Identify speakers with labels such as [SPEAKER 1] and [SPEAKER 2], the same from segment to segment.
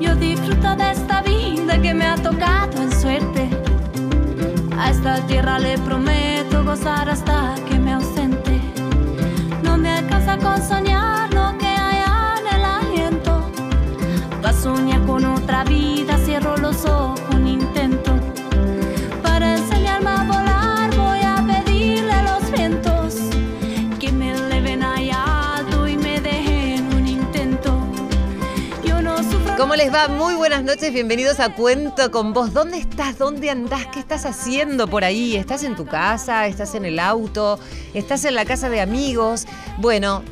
[SPEAKER 1] Yo disfruto de esta vida que me ha tocado en suerte. A esta tierra le prometo gozar hasta que me ausente. No me alcanza con soñar lo que hay en el aliento. Va a soñar
[SPEAKER 2] ¿Cómo les va? Muy buenas noches, bienvenidos a Cuento con vos. ¿Dónde estás? ¿Dónde andás? ¿Qué estás haciendo por ahí? ¿Estás en tu casa? ¿Estás en el auto? ¿Estás en la casa de amigos? Bueno,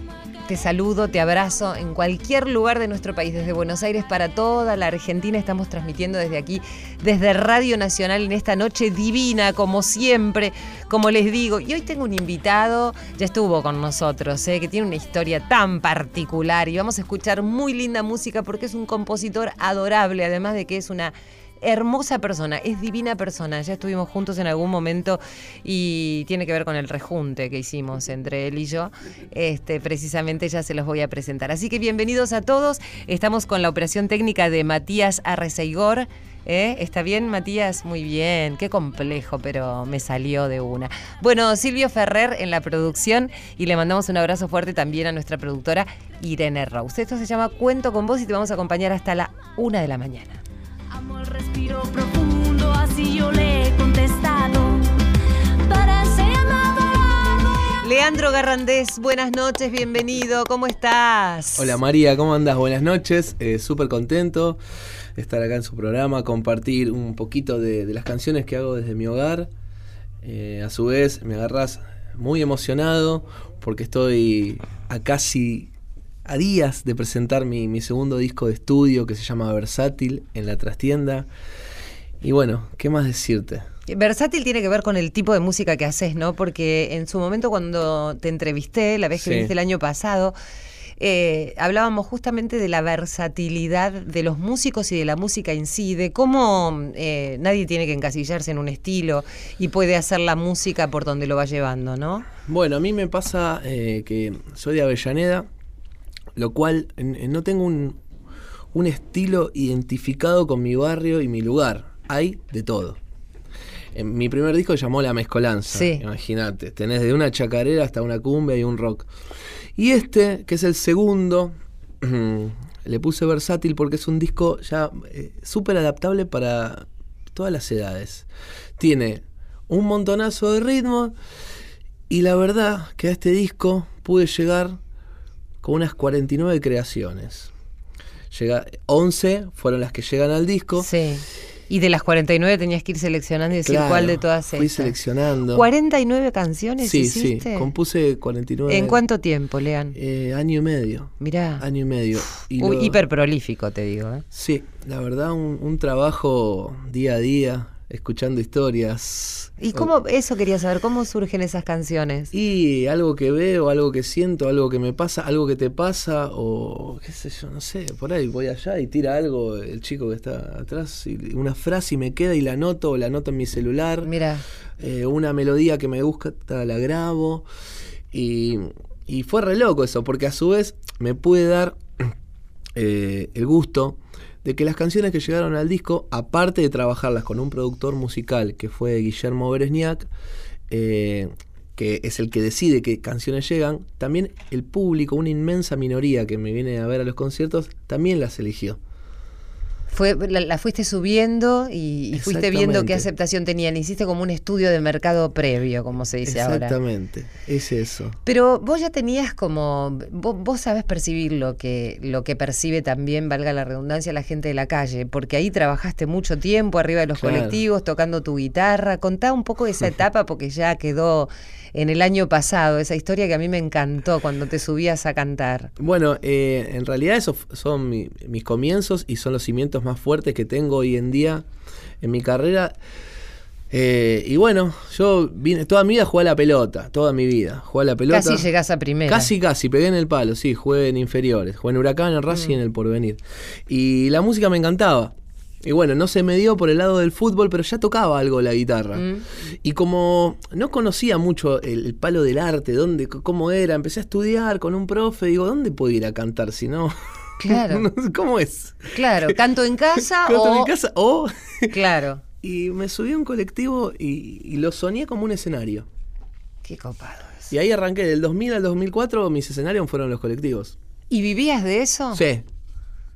[SPEAKER 2] te saludo, te abrazo en cualquier lugar de nuestro país, desde Buenos Aires para toda la Argentina. Estamos transmitiendo desde aquí, desde Radio Nacional en esta noche divina, como siempre, como les digo. Y hoy tengo un invitado, ya estuvo con nosotros, ¿eh? que tiene una historia tan particular y vamos a escuchar muy linda música porque es un compositor adorable, además de que es una hermosa persona, es divina persona. Ya estuvimos juntos en algún momento y tiene que ver con el rejunte que hicimos entre él y yo. Este, precisamente ya se los voy a presentar. Así que bienvenidos a todos. Estamos con la operación técnica de Matías Arreceigor. ¿Eh? ¿Está bien, Matías? Muy bien, qué complejo, pero me salió de una. Bueno, Silvio Ferrer en la producción y le mandamos un abrazo fuerte también a nuestra productora Irene Rose. Esto se llama Cuento con vos y te vamos a acompañar hasta la una de la mañana.
[SPEAKER 1] Amo el respiro profundo, así yo le he contestado. Para.
[SPEAKER 2] Leandro Garrandés, buenas noches, bienvenido, ¿cómo estás?
[SPEAKER 3] Hola María, ¿cómo andas? Buenas noches, eh, súper contento de estar acá en su programa, compartir un poquito de, de las canciones que hago desde mi hogar. Eh, a su vez, me agarras muy emocionado porque estoy a casi a días de presentar mi, mi segundo disco de estudio que se llama Versátil en la trastienda. Y bueno, ¿qué más decirte?
[SPEAKER 2] Versátil tiene que ver con el tipo de música que haces, ¿no? Porque en su momento cuando te entrevisté, la vez que
[SPEAKER 3] Sí.
[SPEAKER 2] viniste el año pasado, eh, hablábamos justamente de la versatilidad de los músicos y de la música en sí, de cómo eh, nadie tiene que encasillarse en un estilo y puede hacer la música por donde lo va llevando, ¿no?
[SPEAKER 3] Bueno, a mí me pasa eh, que soy de Avellaneda, lo cual no tengo un, un estilo identificado con mi barrio y mi lugar. Hay de todo. En mi primer disco se llamó La Mezcolanza.
[SPEAKER 2] Sí.
[SPEAKER 3] Imagínate, tenés de una chacarera hasta una cumbia y un rock. Y este, que es el segundo, le puse versátil porque es un disco ya eh, súper adaptable para todas las edades. Tiene un montonazo de ritmo y la verdad que a este disco pude llegar con unas 49 creaciones. Llega, 11 fueron las que llegan al disco.
[SPEAKER 2] Sí. Y de las 49 tenías que ir seleccionando y decir
[SPEAKER 3] Claro,
[SPEAKER 2] cuál de todas
[SPEAKER 3] Fui
[SPEAKER 2] estas.
[SPEAKER 3] seleccionando.
[SPEAKER 2] 49 canciones
[SPEAKER 3] Sí,
[SPEAKER 2] hiciste.
[SPEAKER 3] sí, compuse 49.
[SPEAKER 2] ¿En cuánto tiempo, Lean?
[SPEAKER 3] Eh, año y medio.
[SPEAKER 2] Mirá.
[SPEAKER 3] Año y medio. Y
[SPEAKER 2] Uy,
[SPEAKER 3] lo-
[SPEAKER 2] hiper prolífico, te digo. ¿eh?
[SPEAKER 3] Sí, la verdad, un, un trabajo día a día, escuchando historias.
[SPEAKER 2] ¿Y cómo, eso quería saber, cómo surgen esas canciones?
[SPEAKER 3] Y algo que veo, algo que siento, algo que me pasa, algo que te pasa, o qué sé yo, no sé, por ahí voy allá y tira algo el chico que está atrás, y una frase y me queda y la anoto, o la anoto en mi celular.
[SPEAKER 2] Mira,
[SPEAKER 3] eh, una melodía que me gusta, la grabo. Y, y fue re loco eso, porque a su vez me pude dar eh, el gusto de que las canciones que llegaron al disco, aparte de trabajarlas con un productor musical que fue Guillermo Beresniak, eh, que es el que decide qué canciones llegan, también el público, una inmensa minoría que me viene a ver a los conciertos, también las eligió.
[SPEAKER 2] Fue, la, la fuiste subiendo y, y fuiste viendo qué
[SPEAKER 3] Exactamente.
[SPEAKER 2] aceptación tenían. Hiciste como un estudio de mercado previo, como se dice ahora.
[SPEAKER 3] Exactamente, es eso.
[SPEAKER 2] Pero vos ya tenías como, vos, vos sabes percibir lo que, lo que percibe también, valga la redundancia, la gente de la calle, porque ahí trabajaste mucho tiempo arriba de los
[SPEAKER 3] Claro.
[SPEAKER 2] colectivos, tocando tu guitarra. Contá un poco de esa etapa, porque ya quedó en el año pasado, esa historia que a mí me encantó cuando te subías a cantar.
[SPEAKER 3] Bueno, eh, en realidad esos son mi- mis comienzos y son los cimientos más fuertes que tengo hoy en día en mi carrera. Eh, y bueno, yo vine, toda mi vida jugué a la pelota, toda mi vida. Jugué a la pelota.
[SPEAKER 2] Casi llegás a primera.
[SPEAKER 3] Casi, casi, pegué en el palo, sí, jugué en inferiores, jugué en Huracán, en Racing y en el Porvenir. Y la música me encantaba. Y bueno, no se me dio por el lado del fútbol, pero ya tocaba algo la guitarra.
[SPEAKER 2] Mm.
[SPEAKER 3] Y como no conocía mucho el, el palo del arte, dónde, cómo era, empecé a estudiar con un profe, digo, ¿dónde puedo ir a cantar si no?
[SPEAKER 2] Claro.
[SPEAKER 3] ¿Cómo es?
[SPEAKER 2] Claro, canto en casa
[SPEAKER 3] ¿Canto en
[SPEAKER 2] o...
[SPEAKER 3] mi casa? O...
[SPEAKER 2] Claro.
[SPEAKER 3] y me subí a un colectivo y, y lo soñé como un escenario.
[SPEAKER 2] Qué copado es.
[SPEAKER 3] Y ahí arranqué, del 2000 al 2004 mis escenarios fueron los colectivos.
[SPEAKER 2] ¿Y vivías de eso?
[SPEAKER 3] Sí,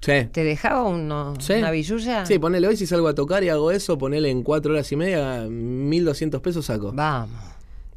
[SPEAKER 3] sí.
[SPEAKER 2] ¿Te dejaba uno,
[SPEAKER 3] Sí.
[SPEAKER 2] una billulla?
[SPEAKER 3] Sí, ponele hoy si salgo a tocar y hago eso, ponele en cuatro horas y media, 1200 pesos saco.
[SPEAKER 2] Vamos.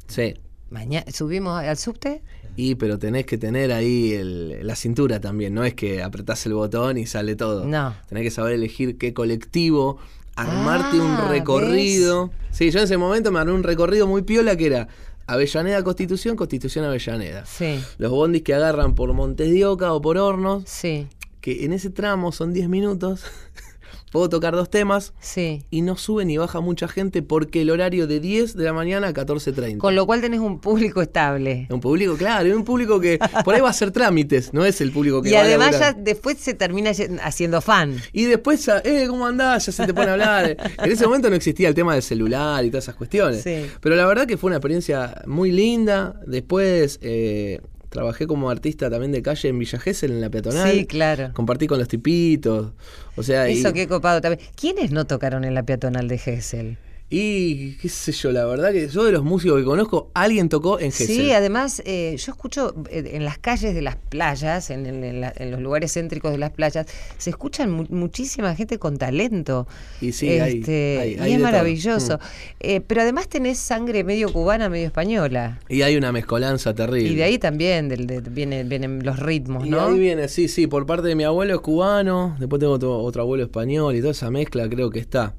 [SPEAKER 3] Sí.
[SPEAKER 2] Mañana subimos al subte.
[SPEAKER 3] Y pero tenés que tener ahí el- la cintura también, no es que apretás el botón y sale todo.
[SPEAKER 2] No.
[SPEAKER 3] Tenés que saber elegir qué colectivo, armarte
[SPEAKER 2] Ah,
[SPEAKER 3] un recorrido. Sí, yo en ese momento me armé un recorrido muy piola que era Avellaneda Constitución, Constitución Avellaneda.
[SPEAKER 2] Sí,
[SPEAKER 3] Los bondis que agarran por Montes de Oca o por Hornos,
[SPEAKER 2] sí,
[SPEAKER 3] que en ese tramo son 10 minutos, puedo tocar dos temas
[SPEAKER 2] sí.
[SPEAKER 3] y no sube ni baja mucha gente porque el horario de 10 de la mañana a 14.30.
[SPEAKER 2] Con lo cual tenés un público estable.
[SPEAKER 3] Un público, claro, es un público que por ahí va a hacer trámites, no es el público que
[SPEAKER 2] Y
[SPEAKER 3] va a
[SPEAKER 2] además ya después se termina haciendo fan.
[SPEAKER 3] Y después, eh, ¿cómo andás? Ya se te pone a hablar. En ese momento no existía el tema del celular y todas esas cuestiones.
[SPEAKER 2] Sí.
[SPEAKER 3] Pero la verdad que fue una experiencia muy linda. Después eh, trabajé como artista también de calle en Villa Gesell, en la peatonal.
[SPEAKER 2] Sí, claro.
[SPEAKER 3] Compartí con los tipitos. O sea, y-
[SPEAKER 2] Eso qué copado también. ¿Quiénes no tocaron en la peatonal de Gessel?
[SPEAKER 3] Y qué sé yo, la verdad que yo de los músicos que conozco, alguien tocó en Gesell.
[SPEAKER 2] Sí, además eh, yo escucho eh, en las calles de las playas, en, en- en la- en los lugares céntricos de las playas, se escuchan mu- muchísima gente con talento.
[SPEAKER 3] Y sí, hay-
[SPEAKER 2] Este,
[SPEAKER 3] hay-
[SPEAKER 2] y es maravilloso.
[SPEAKER 3] Mm.
[SPEAKER 2] Eh, pero además tenés sangre medio cubana, medio española.
[SPEAKER 3] Y hay una mezcolanza terrible.
[SPEAKER 2] Y de ahí también del- de- viene- vienen los ritmos,
[SPEAKER 3] Y
[SPEAKER 2] ¿no?
[SPEAKER 3] ahí viene, sí, sí, por parte de mi abuelo es cubano, después tengo otro, otro abuelo español y toda esa mezcla creo que está.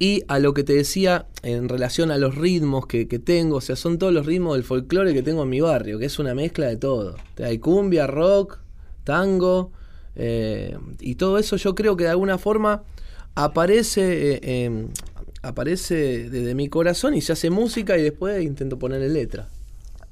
[SPEAKER 3] Y a lo que te decía en relación a los ritmos que, que tengo, o sea, son todos los ritmos del folclore que tengo en mi barrio, que es una mezcla de todo. Hay cumbia, rock, tango, eh, y todo eso yo creo que de alguna forma aparece, eh, eh, aparece desde mi corazón y se hace música y después intento ponerle letra.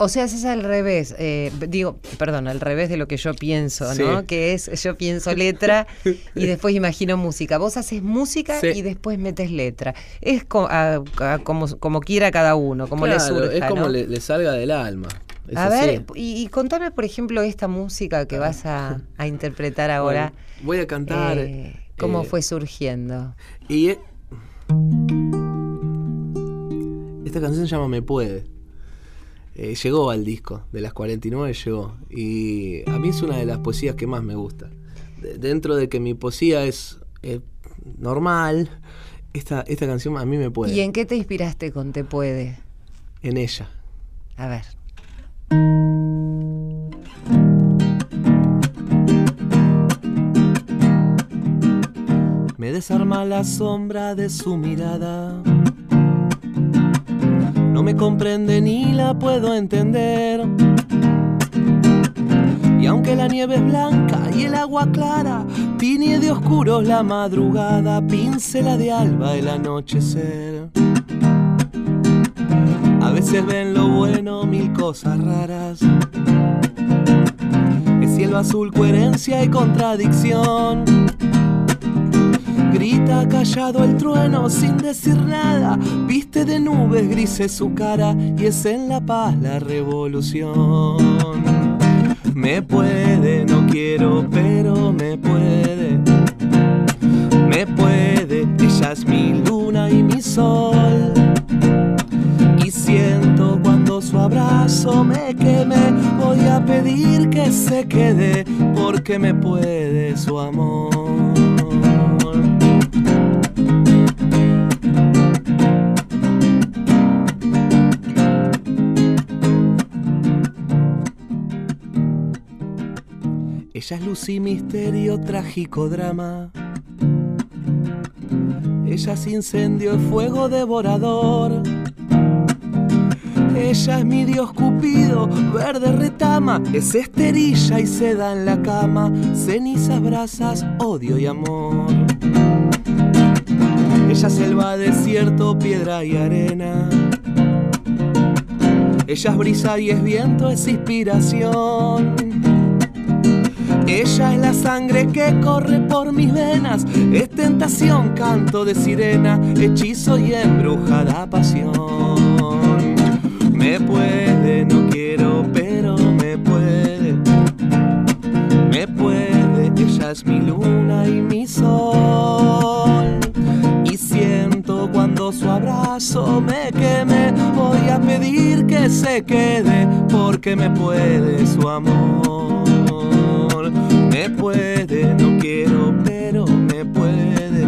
[SPEAKER 2] O sea, es al revés, eh, digo, perdón, al revés de lo que yo pienso, ¿no? Que es, yo pienso letra y después imagino música. Vos haces música
[SPEAKER 3] Sí.
[SPEAKER 2] y después metes letra. Es co- a- a- como, como quiera cada uno, como le
[SPEAKER 3] Claro,
[SPEAKER 2] surja,
[SPEAKER 3] es como
[SPEAKER 2] ¿no?
[SPEAKER 3] le, le salga del alma.
[SPEAKER 2] A ver, y, y contame, por ejemplo, esta música que vas a, a interpretar ahora.
[SPEAKER 3] Bueno, voy a cantar.
[SPEAKER 2] eh, ¿Cómo
[SPEAKER 3] eh,
[SPEAKER 2] fue surgiendo?
[SPEAKER 3] Y e- esta canción se llama Me Puede. Eh, llegó al disco, de las 49 llegó. Y a mí es una de las poesías que más me gusta. De- dentro de que mi poesía es eh, normal, esta, esta canción a mí me puede.
[SPEAKER 2] ¿Y en qué te inspiraste con Te Puede?
[SPEAKER 3] en ella.
[SPEAKER 2] A ver.
[SPEAKER 3] Me desarma la sombra de su mirada. No me comprende ni la puedo entender. Y aunque la nieve es blanca y el agua clara, tiñe de oscuros la madrugada, pincela de alba el anochecer. A veces ven lo bueno mil cosas raras. Es cielo azul, coherencia y contradicción. Grita callado el trueno sin decir nada. Viste de nubes grises su cara y es en la paz la revolución. Me puede, no quiero, pero me puede. Me puede, ella es mi luna y mi sol. Y siento cuando su abrazo me queme, voy a pedir que se quede porque me puede su amor. Ella es luz y misterio, trágico drama. Ella es incendio y fuego devorador. Ella es mi dios cupido, verde retama, es esterilla y seda en la cama, cenizas, brasas, odio y amor. Ella selva, desierto, piedra y arena. Ella es brisa y es viento, es inspiración. Ella es la sangre que corre por mis venas, es tentación, canto de sirena, hechizo y embrujada pasión. Me puede, no quiero, pero me puede. Me puede, ella es mi luna y mi sol. Y siento cuando su abrazo me queme, voy a pedir que se quede, porque me puede su amor. Puede, no quiero, pero me puede.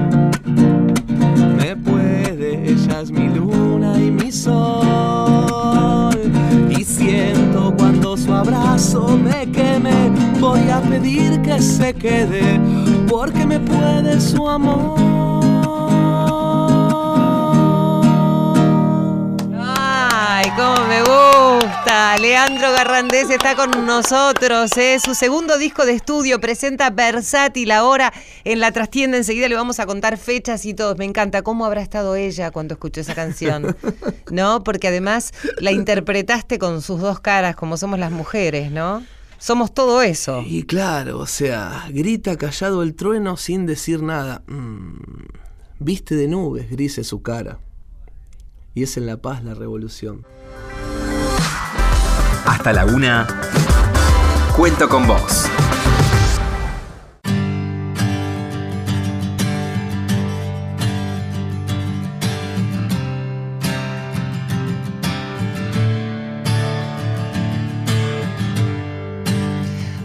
[SPEAKER 3] Me puede, ella es mi luna y mi sol. Y siento cuando su abrazo me queme, voy a pedir que se quede, porque me puede su amor.
[SPEAKER 2] Ay, cómo me gusta. Leandro Garrandés está con nosotros. ¿eh? Su segundo disco de estudio presenta Versátil ahora en la trastienda. Enseguida le vamos a contar fechas y todo. Me encanta cómo habrá estado ella cuando escuchó esa canción. ¿No? Porque además la interpretaste con sus dos caras, como somos las mujeres, ¿no? Somos todo eso.
[SPEAKER 3] Y claro, o sea, grita callado el trueno sin decir nada. Mm, viste de nubes, grise su cara. Y es en la paz la revolución.
[SPEAKER 4] Hasta la una. Cuento con vos.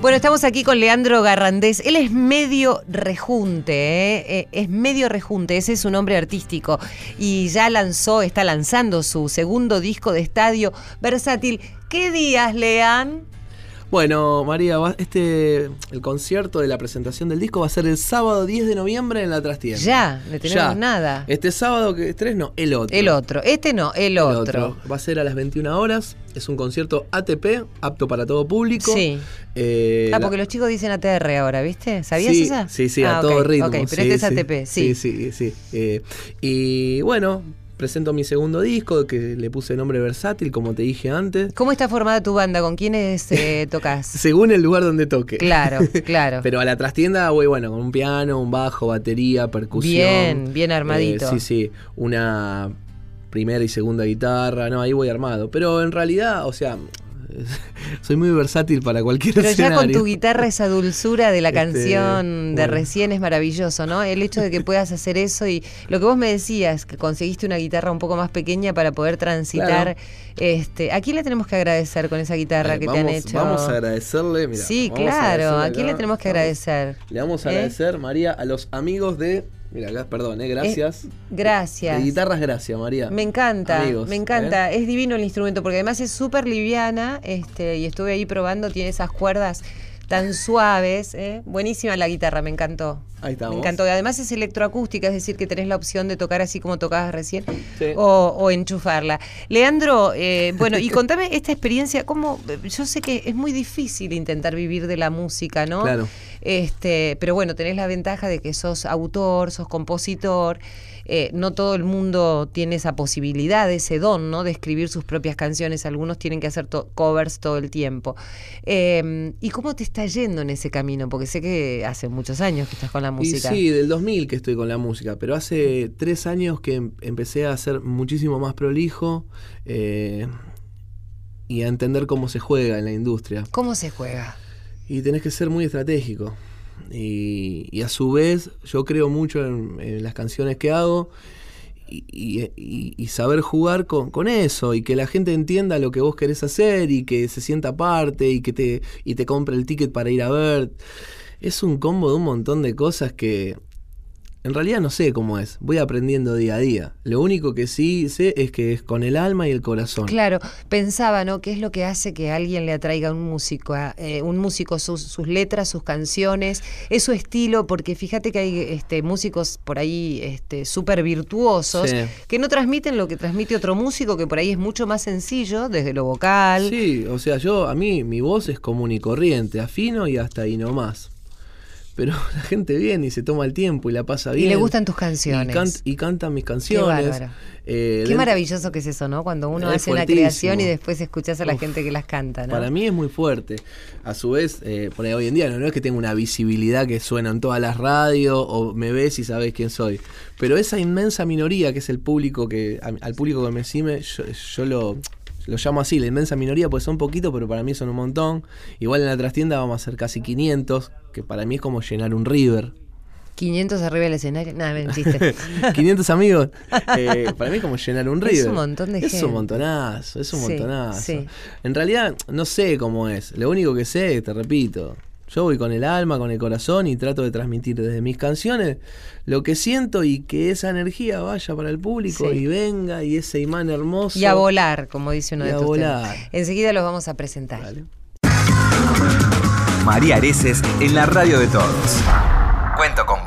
[SPEAKER 2] Bueno, estamos aquí con Leandro Garrandés. Él es medio rejunte, ¿eh? Eh, es medio rejunte, ese es su nombre artístico. Y ya lanzó, está lanzando su segundo disco de estadio versátil. ¿Qué días, Lean?
[SPEAKER 3] Bueno, María, va- este el concierto de la presentación del disco va a ser el sábado 10 de noviembre en la trastienda.
[SPEAKER 2] Ya, no tenemos
[SPEAKER 3] Ya.
[SPEAKER 2] nada.
[SPEAKER 3] Este sábado que tres no, el otro.
[SPEAKER 2] El otro, este no, el
[SPEAKER 3] El
[SPEAKER 2] otro.
[SPEAKER 3] Va a ser a las 21 horas. Es un concierto ATP, apto para todo público.
[SPEAKER 2] Sí.
[SPEAKER 3] Eh,
[SPEAKER 2] Ah,
[SPEAKER 3] la-
[SPEAKER 2] porque los chicos dicen ATR ahora, ¿viste? ¿Sabías
[SPEAKER 3] sí,
[SPEAKER 2] esa?
[SPEAKER 3] Sí, sí, a
[SPEAKER 2] Ah,
[SPEAKER 3] todo ritmo.
[SPEAKER 2] Ok, pero
[SPEAKER 3] sí,
[SPEAKER 2] este es. ATP, sí.
[SPEAKER 3] Sí, sí, sí. Eh, y bueno, presento mi segundo disco que le puse nombre versátil, como te dije antes.
[SPEAKER 2] ¿Cómo está formada tu banda? ¿Con quiénes eh, tocas?
[SPEAKER 3] Según el lugar donde toque.
[SPEAKER 2] Claro, claro.
[SPEAKER 3] Pero a la trastienda voy, bueno, con un piano, un bajo, batería, percusión.
[SPEAKER 2] Bien, bien armadito.
[SPEAKER 3] Eh, sí, sí. Una primera y segunda guitarra. No, ahí voy armado. Pero en realidad, o sea, soy muy versátil para cualquier
[SPEAKER 2] Pero ya con tu guitarra, esa dulzura de la
[SPEAKER 3] Este,
[SPEAKER 2] canción de
[SPEAKER 3] bueno.
[SPEAKER 2] recién es maravilloso, ¿no? El hecho de que puedas hacer eso y lo que vos me decías, que conseguiste una guitarra un poco más pequeña para poder transitar.
[SPEAKER 3] Claro.
[SPEAKER 2] Este, ¿A quién le tenemos que agradecer con esa guitarra
[SPEAKER 3] Eh,
[SPEAKER 2] que
[SPEAKER 3] vamos,
[SPEAKER 2] te han hecho?
[SPEAKER 3] Vamos a agradecerle. mira,
[SPEAKER 2] sí,
[SPEAKER 3] a
[SPEAKER 2] claro. ¿A quién le tenemos que agradecer?
[SPEAKER 3] Le vamos a
[SPEAKER 2] ¿Eh?
[SPEAKER 3] agradecer, María, a los amigos de. Mira, perdón, eh, gracias.
[SPEAKER 2] Eh, gracias.
[SPEAKER 3] De guitarras, gracias, María.
[SPEAKER 2] Me encanta,
[SPEAKER 3] Amigos,
[SPEAKER 2] me
[SPEAKER 3] ¿eh?
[SPEAKER 2] encanta. Es divino el instrumento porque además es súper liviana este, y estuve ahí probando, tiene esas cuerdas tan suaves. ¿eh? Buenísima la guitarra, me encantó.
[SPEAKER 3] Ahí estamos.
[SPEAKER 2] Me encantó. Y además es electroacústica, es decir, que tenés la opción de tocar así como tocabas recién
[SPEAKER 3] Sí.
[SPEAKER 2] o, o enchufarla. Leandro, eh, bueno, y contame esta experiencia, ¿cómo? Yo sé que es muy difícil intentar vivir de la música, ¿no?
[SPEAKER 3] Claro.
[SPEAKER 2] Este, pero bueno, tenés la ventaja de que sos autor, sos compositor. Eh, no todo el mundo tiene esa posibilidad, ese don, ¿no? De escribir sus propias canciones. Algunos tienen que hacer to- covers todo el tiempo. Eh, ¿Y cómo te está yendo en ese camino? Porque sé que hace muchos años que estás con la música.
[SPEAKER 3] Y sí, del 2000 que estoy con la música, pero hace tres años que em- empecé a ser muchísimo más prolijo eh, y a entender cómo se juega en la industria.
[SPEAKER 2] ¿Cómo se juega?
[SPEAKER 3] Y tenés que ser muy estratégico. Y, y a su vez, yo creo mucho en, las canciones que hago y- y saber jugar con, con eso y que la gente entienda lo que vos querés hacer y que se sienta parte y que te, y te compre el ticket para ir a ver. Es un combo de un montón de cosas que en realidad no sé cómo es. Voy aprendiendo día a día. Lo único que sí sé es que es con el alma y el corazón.
[SPEAKER 2] Claro, pensaba, ¿no? ¿Qué es lo que hace que alguien le atraiga a un músico? a, eh, un músico, sus, sus letras, sus canciones, es su estilo, porque fíjate que hay este, músicos por ahí este, súper virtuosos
[SPEAKER 3] Sí.
[SPEAKER 2] que no transmiten lo que transmite otro músico, que por ahí es mucho más sencillo, desde lo vocal.
[SPEAKER 3] Sí, o sea, yo, a mí, mi voz es común y corriente, afino y hasta ahí nomás. Pero la gente viene y se toma el tiempo y la pasa bien.
[SPEAKER 2] Y le gustan tus
[SPEAKER 3] Y,
[SPEAKER 2] canciones.
[SPEAKER 3] can- y cantan mis
[SPEAKER 2] Qué
[SPEAKER 3] canciones.
[SPEAKER 2] bárbaro.
[SPEAKER 3] Eh,
[SPEAKER 2] Qué maravilloso que es eso, ¿no? Cuando uno hace una creación y después escuchás a la
[SPEAKER 3] Uf.
[SPEAKER 2] gente que las canta, ¿no?
[SPEAKER 3] Para mí es muy fuerte. A su vez, eh, por ahí hoy en día no, no es que tenga una visibilidad que suena en todas las radios o me ves y sabes quién soy. Pero esa inmensa minoría que es el público que al público que me sigue, yo, yo lo, lo llamo así, la inmensa minoría, pues son poquitos, pero para mí son un montón. Igual en la trastienda vamos a hacer casi 500, que para mí es como llenar un river.
[SPEAKER 2] 500 arriba del escenario. Nada, me chiste.
[SPEAKER 3] 500 amigos, eh, para mí es como llenar un
[SPEAKER 2] Es
[SPEAKER 3] river.
[SPEAKER 2] un montón de
[SPEAKER 3] Es
[SPEAKER 2] gente.
[SPEAKER 3] un montonazo, es un
[SPEAKER 2] Sí,
[SPEAKER 3] montonazo.
[SPEAKER 2] sí.
[SPEAKER 3] En realidad, no sé cómo es. Lo único que sé, te repito, yo voy con el alma, con el corazón y trato de transmitir desde mis canciones lo que siento y que esa energía vaya para el público
[SPEAKER 2] Sí.
[SPEAKER 3] y venga y ese imán hermoso.
[SPEAKER 2] Y a volar, como dice uno
[SPEAKER 3] Y
[SPEAKER 2] de
[SPEAKER 3] a
[SPEAKER 2] tus temas.
[SPEAKER 3] volar.
[SPEAKER 2] Enseguida los vamos a presentar.
[SPEAKER 4] María Areces en la radio de todos. Cuento con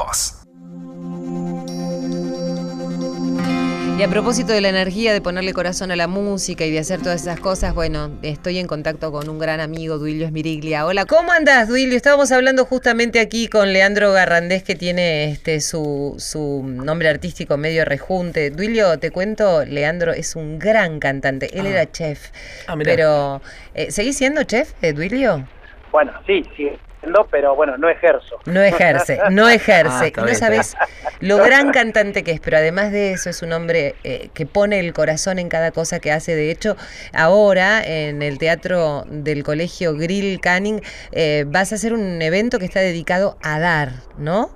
[SPEAKER 2] Y a propósito de la energía, de ponerle corazón a la música y de hacer todas esas cosas, bueno, estoy en contacto con un gran amigo, Duilio Esmiriglia. Hola, ¿cómo andás, Duilio? Estábamos hablando justamente aquí con Leandro Garrandés, que tiene este su, su nombre artístico medio rejunte. Duilio, te cuento, Leandro es un gran cantante. Él
[SPEAKER 3] Ah.
[SPEAKER 2] era chef.
[SPEAKER 3] Ah,
[SPEAKER 2] pero, eh, ¿seguís siendo chef, eh, Duilio?
[SPEAKER 5] Bueno, sí, sí, pero bueno, no ejerzo.
[SPEAKER 2] No ejerce, no
[SPEAKER 3] Ah,
[SPEAKER 2] ejerce. y no sabes lo gran cantante que es, pero además de eso es un hombre eh, que pone el corazón en cada cosa que hace. De hecho, ahora en el teatro del colegio Grill Canning eh, vas a hacer un evento que está dedicado a dar, ¿no?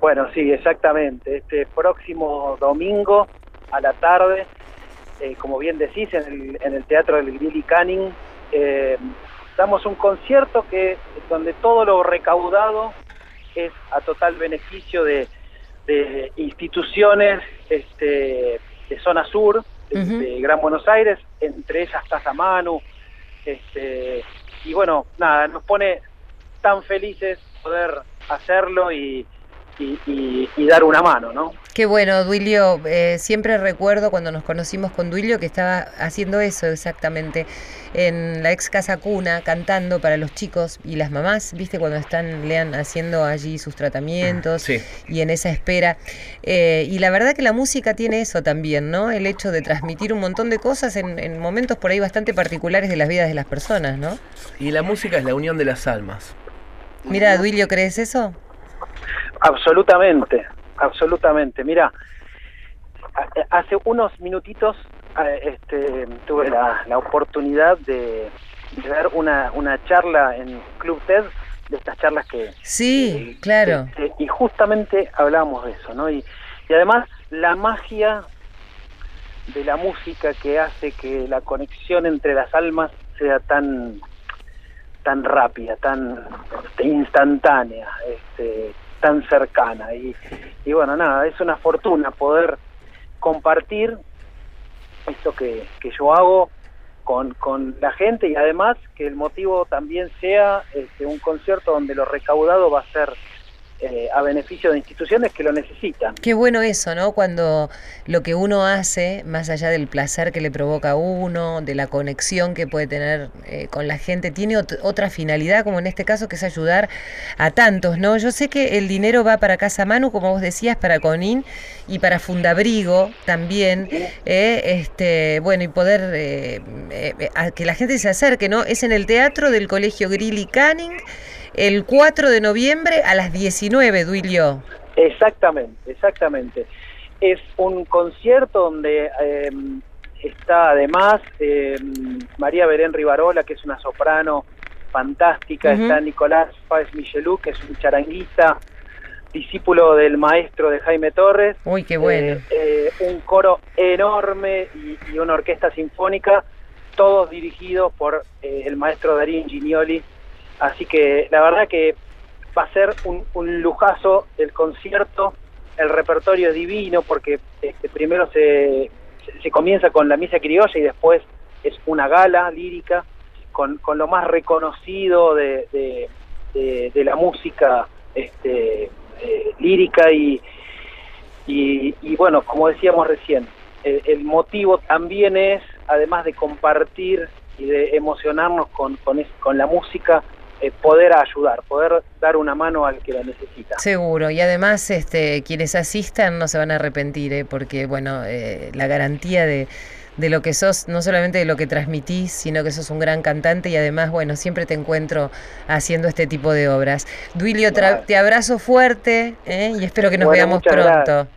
[SPEAKER 5] Bueno, sí, exactamente. Este próximo domingo a la tarde, eh, como bien decís, en el, en el Teatro del Grilly Canning, eh, damos un concierto que donde todo lo recaudado es a total beneficio de, de instituciones este, de zona sur, de, de Gran Buenos Aires, entre ellas Casa Manu. Este, y bueno, nada, nos pone tan felices poder hacerlo y, y, y- y dar una mano, ¿no?
[SPEAKER 2] Qué bueno, Duilio. eh, siempre recuerdo cuando nos conocimos con Duilio que estaba haciendo eso exactamente en la ex casa cuna, cantando para los chicos y las mamás, ¿viste? Cuando están, lean, haciendo allí sus tratamientos
[SPEAKER 3] Sí.
[SPEAKER 2] y en esa espera. Eh, y la verdad que la música tiene eso también, ¿no? El hecho de transmitir un montón de cosas en, en momentos por ahí bastante particulares de las vidas de las personas, ¿no?
[SPEAKER 3] Y la música es la unión de las almas.
[SPEAKER 2] Mira, Duilio, ¿crees eso?
[SPEAKER 5] Absolutamente, absolutamente. Mira, hace unos minutitos eh, este, tuve la, la oportunidad de, de dar una, una charla en Club TED, de estas charlas que...
[SPEAKER 2] Sí, claro.
[SPEAKER 5] y justamente hablábamos de eso, ¿no? Y, y además la magia de la música que hace que la conexión entre las almas sea tan tan rápida, tan instantánea, este, tan cercana. Y, y bueno, nada, es una fortuna poder compartir esto que, que yo hago con, con la gente y además que el motivo también sea este, un concierto donde lo recaudado va a ser eh, a beneficio de instituciones que lo necesitan.
[SPEAKER 2] Qué bueno eso, ¿no? Cuando lo que uno hace, más allá del placer que le provoca a uno, de la conexión que puede tener eh, con la gente, tiene ot- otra finalidad, como en este caso, que es ayudar a tantos, ¿no? Yo sé que el dinero va para Casa Manu, como vos decías, para Conin y para Fundabrigo también, eh, este, bueno, y poder eh, que la gente se acerque, ¿no? Es en el Teatro del Colegio Grilly Canning, el 4 de noviembre a las 19, Duilio.
[SPEAKER 5] Exactamente, exactamente. Es un concierto donde eh, está además eh, María Belén Rivarola, que es una soprano fantástica, está Nicolás Páez Michelú, que es un charanguista, discípulo del maestro de Jaime Torres,
[SPEAKER 2] Uy, qué bueno.
[SPEAKER 5] eh, eh, un coro enorme y, y una orquesta sinfónica, todos dirigidos por eh, el maestro Darín Ginioli. Así que la verdad que va a ser un, lujazo el concierto, el repertorio divino porque este, primero se, se- comienza con la misa criolla y después es una gala lírica con, con lo más reconocido de- de la música este, eh, lírica y, y, y bueno, como decíamos recién, el, el motivo también es, además de compartir y de emocionarnos con, con, es- con la música, eh, poder ayudar, poder dar una mano al que la necesita.
[SPEAKER 2] Seguro, y además este, quienes asistan no se van a arrepentir, ¿eh? porque bueno, eh, la garantía de, de lo que sos, no solamente de lo que transmitís, sino que sos un gran cantante y además, bueno, siempre te encuentro haciendo este tipo de obras. Duilio, tra- te abrazo fuerte y espero que nos
[SPEAKER 5] Bueno,
[SPEAKER 2] veamos pronto.
[SPEAKER 5] gracias.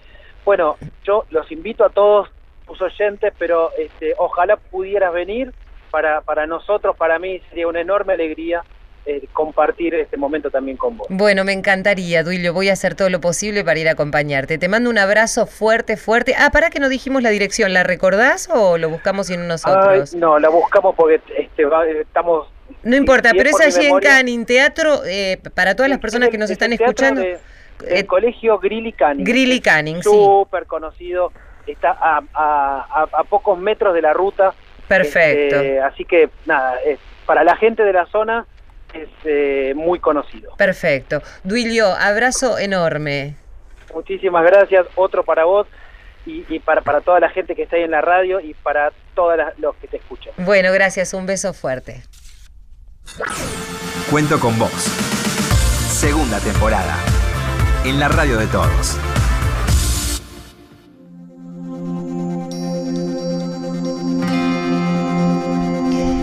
[SPEAKER 5] Bueno, yo los invito a todos tus oyentes, pero este, ojalá pudieras venir. Para, para nosotros, para mí, sería una enorme alegría eh, compartir este momento también con vos.
[SPEAKER 2] Bueno, me encantaría, Duilio. Voy a hacer todo lo posible para ir a acompañarte. Te mando un abrazo fuerte, fuerte. Ah, para que no dijimos la dirección. ¿La recordás o lo buscamos
[SPEAKER 5] Ay,
[SPEAKER 2] nosotros?
[SPEAKER 5] no, la buscamos porque este, va- estamos...
[SPEAKER 2] no importa, pero es allí en Canning Teatro. eh, para todas las personas que nos
[SPEAKER 5] Es
[SPEAKER 2] están
[SPEAKER 5] el
[SPEAKER 2] escuchando.
[SPEAKER 5] de-
[SPEAKER 2] eh,
[SPEAKER 5] colegio Grilly Canning.
[SPEAKER 2] Grilly Canning, sí.
[SPEAKER 5] Súper conocido. Está a, a- a- a pocos metros de la ruta.
[SPEAKER 2] Perfecto.
[SPEAKER 5] Este, así que, nada, es, para la gente de la zona es eh, muy conocido.
[SPEAKER 2] Perfecto. Duilio, abrazo enorme.
[SPEAKER 5] Muchísimas gracias. Otro para vos y, y para, para toda la gente que está ahí en la radio y para todos los que te escuchan.
[SPEAKER 2] Bueno, gracias. Un beso fuerte.
[SPEAKER 4] Cuento con vos. Segunda temporada. En la radio de todos.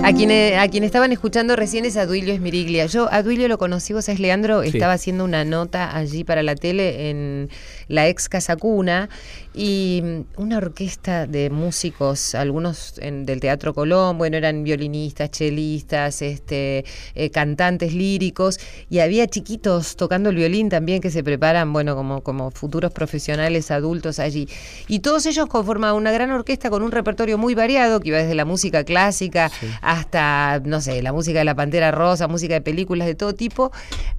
[SPEAKER 2] A quien, a quien estaban escuchando recién es a Duilio Esmiriglia. Yo a Duilio lo conocí, vos sabés, Leandro,
[SPEAKER 3] Sí.
[SPEAKER 2] estaba haciendo una nota allí para la tele en la ex Casa Cuna y una orquesta de músicos, algunos en- del Teatro Colón, bueno, eran violinistas, chelistas, este, eh, cantantes líricos y había chiquitos tocando el violín también que se preparan, bueno, como, como futuros profesionales adultos allí. Y todos ellos conformaban una gran orquesta con un repertorio muy variado que iba desde la música clásica hasta, no sé, la música de la Pantera Rosa, música de películas de todo tipo,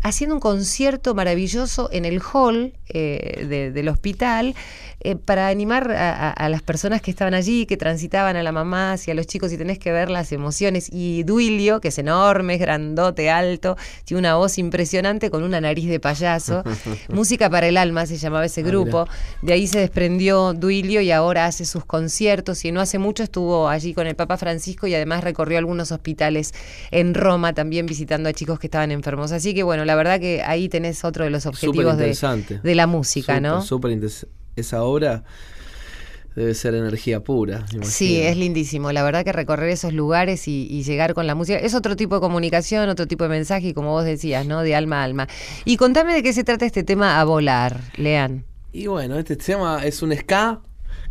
[SPEAKER 2] haciendo un concierto maravilloso en el hall eh, de- del hospital eh, para animar a, a- a las personas que estaban allí, que transitaban a la mamá y a los chicos y tenés que ver las emociones. Y Duilio, que es enorme, es grandote, alto, tiene una voz impresionante con una nariz de payaso. Música para el alma se llamaba ese
[SPEAKER 3] Ah,
[SPEAKER 2] grupo. De ahí se desprendió Duilio y ahora hace sus conciertos y no hace mucho estuvo allí con el Papa Francisco y además recorrió algunos hospitales en Roma también visitando a chicos que estaban enfermos. Así que bueno, la verdad que ahí tenés otro de los objetivos de,
[SPEAKER 3] interesante.
[SPEAKER 2] de la música, ¿no?
[SPEAKER 3] Súper, súper interes- Esa obra debe ser energía pura.
[SPEAKER 2] Sí, es lindísimo. La verdad que recorrer esos lugares y, y llegar con la música es otro tipo de comunicación, otro tipo de mensaje y como vos decías, ¿no? De alma a alma. Y contame de qué se trata este tema a volar, Lean.
[SPEAKER 3] Y bueno, este tema es un ska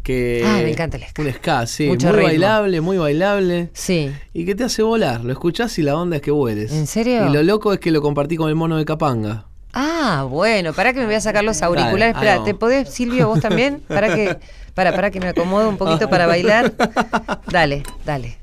[SPEAKER 3] que...
[SPEAKER 2] Ah, me encanta el ska.
[SPEAKER 3] Un ska, sí.
[SPEAKER 2] Mucho
[SPEAKER 3] muy
[SPEAKER 2] ritmo.
[SPEAKER 3] bailable, muy bailable.
[SPEAKER 2] Sí.
[SPEAKER 3] Y que te hace volar. Lo escuchás y la onda es que vueles.
[SPEAKER 2] ¿En serio?
[SPEAKER 3] Y lo loco es que lo compartí con el mono de Capanga.
[SPEAKER 2] Ah, bueno, para que me voy a sacar los auriculares.
[SPEAKER 3] Dale,
[SPEAKER 2] Espera. ¿te podés, Silvio, vos también? Para que, para, para que me acomodo un poquito para bailar. Dale, dale.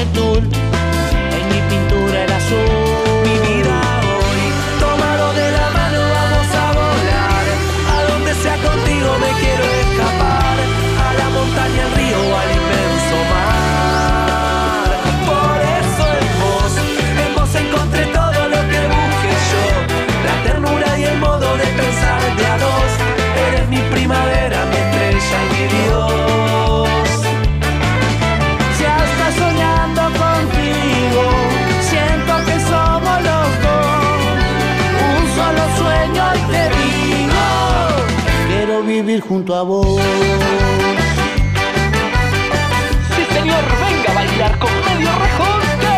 [SPEAKER 6] retul vivir junto a vos.
[SPEAKER 7] Sí, señor, venga a bailar con medio rejonte.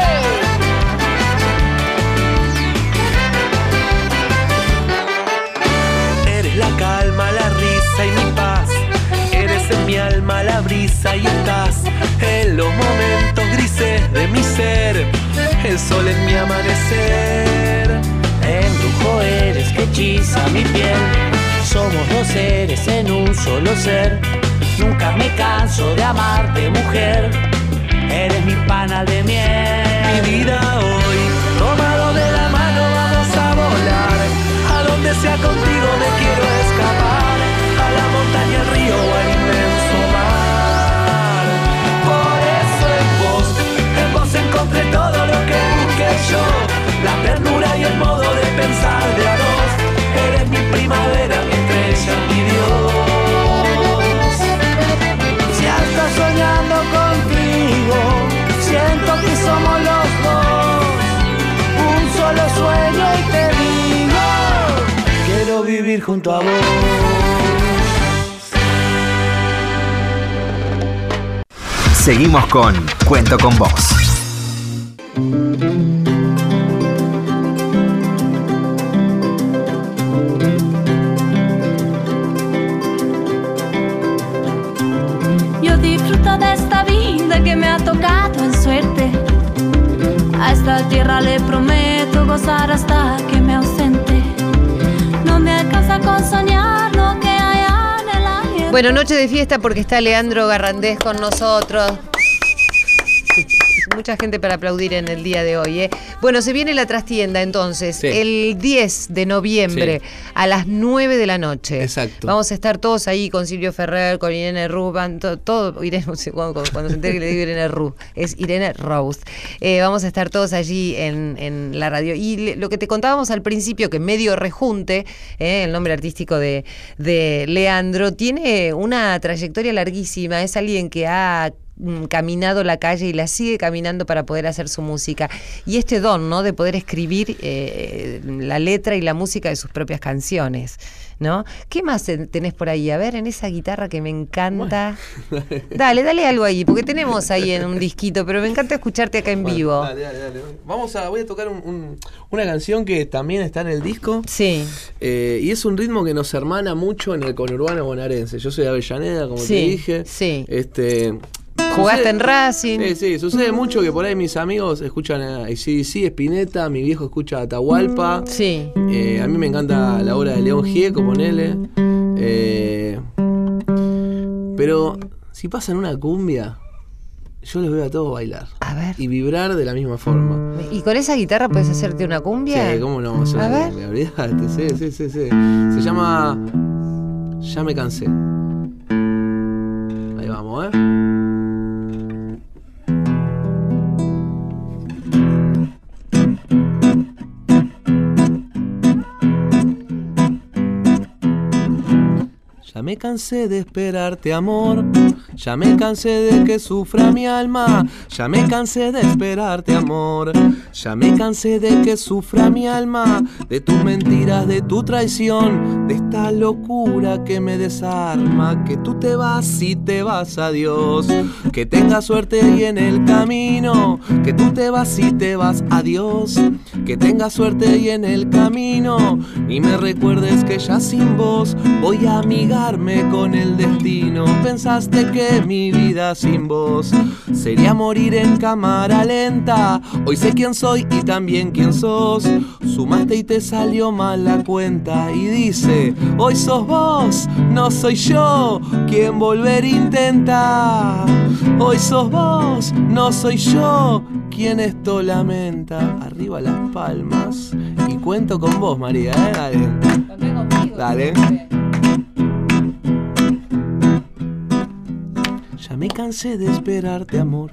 [SPEAKER 7] Eres la calma, la risa y mi paz. Eres en mi alma la brisa y estás en los momentos grises de mi ser. El sol en mi amanecer.
[SPEAKER 6] Embrujo eres que hechiza mi piel. Somos dos seres en un solo ser. Nunca me canso de amarte, mujer. eres mi pana de miel.
[SPEAKER 7] Mi vida hoy, tomado de la mano vamos a volar. A donde sea contigo me quiero escapar. A la montaña, al río o al inmenso mar. Por eso en vos, en vos encontré todo lo que busqué yo. La ternura y el modo de pensar de a dos. Eres mi primavera, mi estrella, mi Dios.
[SPEAKER 6] Ya estás soñando contigo, siento que somos los dos. Un solo sueño y te digo,
[SPEAKER 7] Quiero vivir junto a vos.
[SPEAKER 4] Seguimos con Cuento con vos.
[SPEAKER 1] A esta tierra le prometo gozar hasta que me ausente. No me alcanza con soñar lo que hay en el aire.
[SPEAKER 2] Bueno, noche de fiesta porque está Leandro Garrandés con nosotros. Mucha gente para aplaudir en el día de hoy. ¿eh? Bueno, se viene la trastienda entonces,
[SPEAKER 3] Sí.
[SPEAKER 2] el 10 de noviembre
[SPEAKER 3] Sí.
[SPEAKER 2] a las 9 de la noche.
[SPEAKER 3] Exacto.
[SPEAKER 2] Vamos a estar todos ahí con Silvio Ferrer, con Irene Ruban, to- todo, Irene, cuando, cuando se entere que le digo Irene Ru, es Irene Rose. Eh, vamos a estar todos allí en, en la radio. Y le- lo que te contábamos al principio, que medio rejunte, eh, el nombre artístico de, de Leandro, tiene una trayectoria larguísima, es alguien que ha mm, caminado la calle y la sigue caminando para poder hacer su música. Y este don, ¿no? De poder escribir eh, la letra y la música de sus propias canciones, ¿no? ¿Qué más ten- tenés por ahí? A ver, en esa guitarra que me encanta. Dale, dale algo ahí, porque tenemos ahí en un disquito, pero me encanta escucharte acá en
[SPEAKER 3] Bueno,
[SPEAKER 2] vivo.
[SPEAKER 3] dale, dale, dale. Vamos a, voy a tocar un- un- una canción que también está en el disco.
[SPEAKER 2] Sí,
[SPEAKER 3] eh, y es un ritmo que nos hermana mucho en el conurbano bonaerense. Yo soy de Avellaneda, como
[SPEAKER 2] Sí,
[SPEAKER 3] te dije.
[SPEAKER 2] sí.
[SPEAKER 3] Este,
[SPEAKER 2] Jugaste
[SPEAKER 3] sucede-
[SPEAKER 2] en Racing.
[SPEAKER 3] Sí, sí, sucede mucho que por ahí mis amigos escuchan a ACDC, Spinetta, mi viejo escucha Atahualpa.
[SPEAKER 2] Sí.
[SPEAKER 3] Eh, a mí me encanta la obra de León Gieco, ponele. Eh, pero si pasan una cumbia, yo los veo a todos bailar.
[SPEAKER 2] A ver.
[SPEAKER 3] Y vibrar de la misma forma.
[SPEAKER 2] ¿Y con esa guitarra puedes hacerte una cumbia?
[SPEAKER 3] Sí, ¿cómo no vamos a
[SPEAKER 2] A ver.
[SPEAKER 3] cumbia? Sí, sí, sí, sí. Se llama Ya me cansé. Ahí vamos, ¿eh? Cansé de esperarte, amor. Ya me cansé de que sufra mi alma. Ya me cansé de esperarte, amor. Ya me cansé de que sufra mi alma. De tus mentiras, de tu traición. De esta locura que me desarma. Que tú te vas y te vas a Dios. Que tengas suerte y en el camino. Que tú te vas y te vas a Dios. Que tengas suerte y en el camino. Ni me recuerdes que ya sin vos voy a amigarme con el destino. Pensaste que mi vida sin vos sería morir en cámara lenta. Hoy sé quién soy y también quién sos. Sumaste y te salió mal la cuenta. Y dice: Hoy sos vos, no soy yo quien volver intenta. Hoy sos vos, no soy yo quien esto lamenta. Arriba las palmas. Y cuento con vos, María, ¿eh? Dale. Dale. Ya me cansé de esperarte, amor.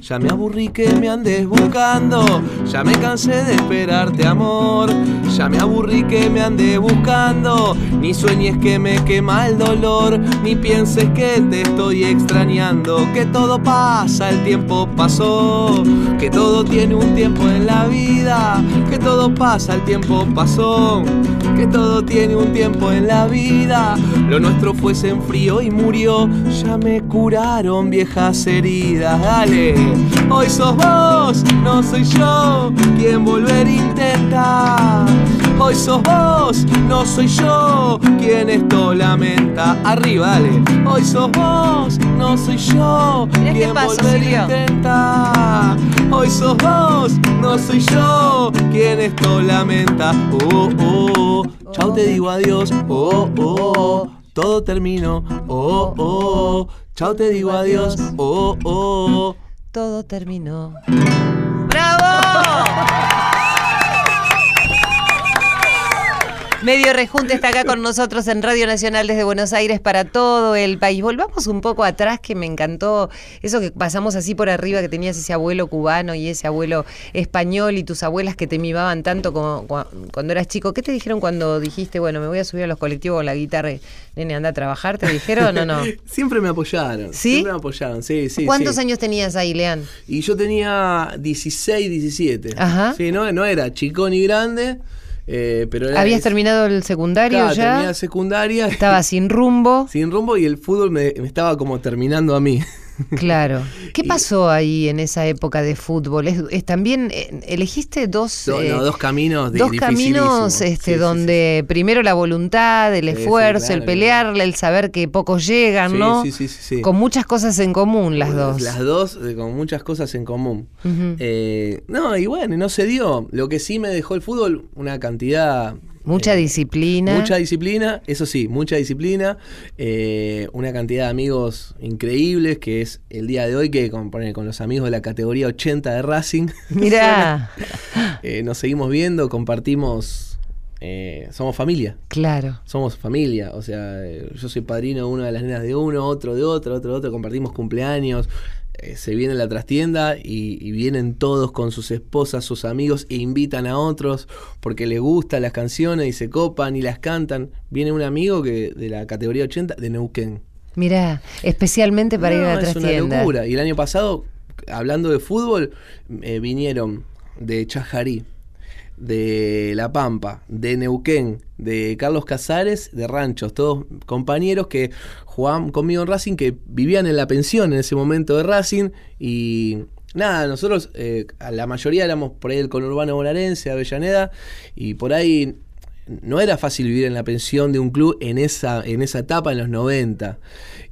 [SPEAKER 3] Ya me aburrí que me andes buscando. Ya me cansé de esperarte, amor. Ya me aburrí que me andes buscando. Ni sueñes que me quema el dolor. Ni pienses que te estoy extrañando. Que todo pasa, el tiempo pasó. Que todo tiene un tiempo en la vida. Que todo pasa, el tiempo pasó. Que todo tiene un tiempo en la vida. Lo nuestro fue se enfrió y murió. Ya me curaron viejas heridas. Dale, hoy sos vos, no soy yo quien volver intenta. Hoy sos vos, no soy yo quien esto lamenta. Arriba, dale. Hoy sos vos, no soy yo
[SPEAKER 2] Mirá
[SPEAKER 3] quien
[SPEAKER 2] paso,
[SPEAKER 3] volver
[SPEAKER 2] Silvio.
[SPEAKER 3] intenta. Hoy sos vos, no soy yo quien esto lamenta. Oh, oh, oh. Chau, te digo adiós. Oh, oh, oh. Todo terminó. Oh, oh. Chau, te digo adiós. Oh, oh.
[SPEAKER 2] todo terminó. ¡Bravo! Medio Rejunte está acá con nosotros en Radio Nacional desde Buenos Aires para todo el país. Volvamos un poco atrás, que me encantó eso que pasamos así por arriba, que tenías ese abuelo cubano y ese abuelo español y tus abuelas que te mimaban tanto como cua- cuando eras chico. ¿Qué te dijeron cuando dijiste, bueno, me voy a subir a los colectivos con la guitarra? y, Nene, anda a trabajar. ¿Te dijeron o no?
[SPEAKER 3] Siempre me apoyaron.
[SPEAKER 2] ¿Sí?
[SPEAKER 3] Siempre me apoyaron, sí, sí.
[SPEAKER 2] ¿Cuántos
[SPEAKER 3] sí.
[SPEAKER 2] años tenías ahí, Lean?
[SPEAKER 3] Y yo tenía 16, 17.
[SPEAKER 2] Ajá.
[SPEAKER 3] Sí, no, no era chico ni grande, eh, pero era...
[SPEAKER 2] ¿Habías
[SPEAKER 3] es-
[SPEAKER 2] terminado el secundario
[SPEAKER 3] Claro, terminé
[SPEAKER 2] ya?
[SPEAKER 3] la secundaria.
[SPEAKER 2] Estaba sin rumbo.
[SPEAKER 3] sin rumbo y el fútbol me, me estaba como terminando a mí.
[SPEAKER 2] Claro. ¿Qué pasó ahí en esa época de fútbol? Es, es también eh, elegiste dos
[SPEAKER 3] Do-
[SPEAKER 2] eh,
[SPEAKER 3] no, dos caminos
[SPEAKER 2] dos caminos este
[SPEAKER 3] Sí, sí,
[SPEAKER 2] donde primero la voluntad, el esfuerzo,
[SPEAKER 3] claro,
[SPEAKER 2] el pelear, el saber que pocos llegan, ¿no?
[SPEAKER 3] sí, sí, sí, sí.
[SPEAKER 2] Con muchas cosas en común las dos.
[SPEAKER 3] Las dos, eh, con muchas cosas en común. Eh, no, y bueno, no se dio. Lo que sí me dejó el fútbol, una cantidad.
[SPEAKER 2] Mucha
[SPEAKER 3] eh,
[SPEAKER 2] disciplina.
[SPEAKER 3] Mucha disciplina, eso sí, mucha disciplina. eh, una cantidad de amigos increíbles, que es el día de hoy que con, con los amigos de la categoría 80 de Racing.
[SPEAKER 2] Mirá,
[SPEAKER 3] eh, nos seguimos viendo, compartimos. eh, somos familia.
[SPEAKER 2] claro.
[SPEAKER 3] Somos familia, o sea, eh, yo soy padrino de una de las nenas de uno, otro de otro, otro de otro, compartimos cumpleaños, eh, se viene la trastienda y, y vienen todos con sus esposas, sus amigos e invitan a otros porque les gustan las canciones y se copan y las cantan. Viene un amigo que de la categoría 80 de Neuquén.
[SPEAKER 2] Mirá, especialmente para ir a la
[SPEAKER 3] No, es una
[SPEAKER 2] trastienda.
[SPEAKER 3] locura. Y el año pasado, hablando de fútbol, eh, vinieron de Chajarí, de La Pampa, de Neuquén, de Carlos Casares, de Ranchos, todos compañeros que jugaban conmigo en Racing, que vivían en la pensión en ese momento de Racing y... Nada, nosotros, eh, a la mayoría éramos por ahí del conurbano bonaerense, Avellaneda, y por ahí no era fácil vivir en la pensión de un club en esa, en esa etapa, en los 90.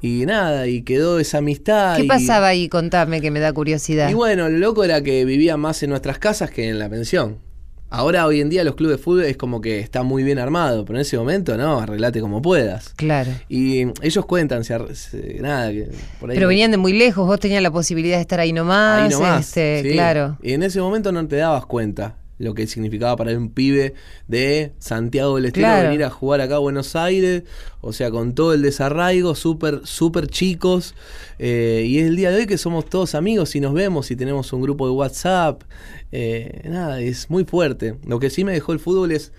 [SPEAKER 3] Y nada, y quedó esa amistad.
[SPEAKER 2] ¿Qué
[SPEAKER 3] y-
[SPEAKER 2] pasaba ahí? Contame, que me da curiosidad.
[SPEAKER 3] Y bueno, lo loco era que vivía más en nuestras casas que en la pensión. Ahora, hoy en día, los clubes de fútbol es como que está muy bien armado, pero en ese momento, no, arreglate como puedas.
[SPEAKER 2] Claro.
[SPEAKER 3] Y ellos cuentan, se- nada, que por ahí.
[SPEAKER 2] Pero venían de muy lejos, vos tenías la posibilidad de estar ahí nomás.
[SPEAKER 3] ahí nomás.
[SPEAKER 2] este,
[SPEAKER 3] sí.
[SPEAKER 2] Claro.
[SPEAKER 3] Y en ese momento no te dabas cuenta lo que significaba para un pibe de Santiago del Estero
[SPEAKER 2] Claro.
[SPEAKER 3] venir a jugar acá a Buenos Aires, o sea, con todo el desarraigo, súper, súper chicos. eh, y es el día de hoy que somos todos amigos y nos vemos y tenemos un grupo de WhatsApp. Eh, nada, es muy fuerte. Lo que sí me dejó el fútbol es,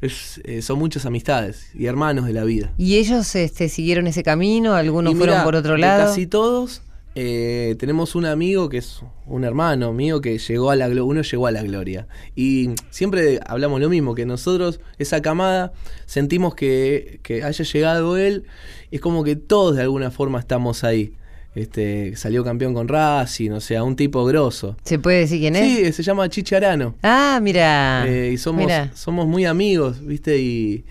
[SPEAKER 3] es, eh, son muchas amistades y hermanos de la vida.
[SPEAKER 2] ¿Y ellos este, siguieron ese camino? ¿Algunos
[SPEAKER 3] Y
[SPEAKER 2] fueron
[SPEAKER 3] mirá,
[SPEAKER 2] por otro lado?
[SPEAKER 3] Casi todos. eh, tenemos un amigo que es un hermano mío que llegó a la uno llegó a la gloria y siempre hablamos lo mismo que nosotros esa camada sentimos que, que haya llegado él es como que todos de alguna forma estamos ahí este salió campeón con Racing o sea un tipo grosso
[SPEAKER 2] ¿Se puede decir quién es?
[SPEAKER 3] sí se llama Chicharano
[SPEAKER 2] Ah, mira.
[SPEAKER 3] eh, y somos, somos muy amigos, ¿viste? Y,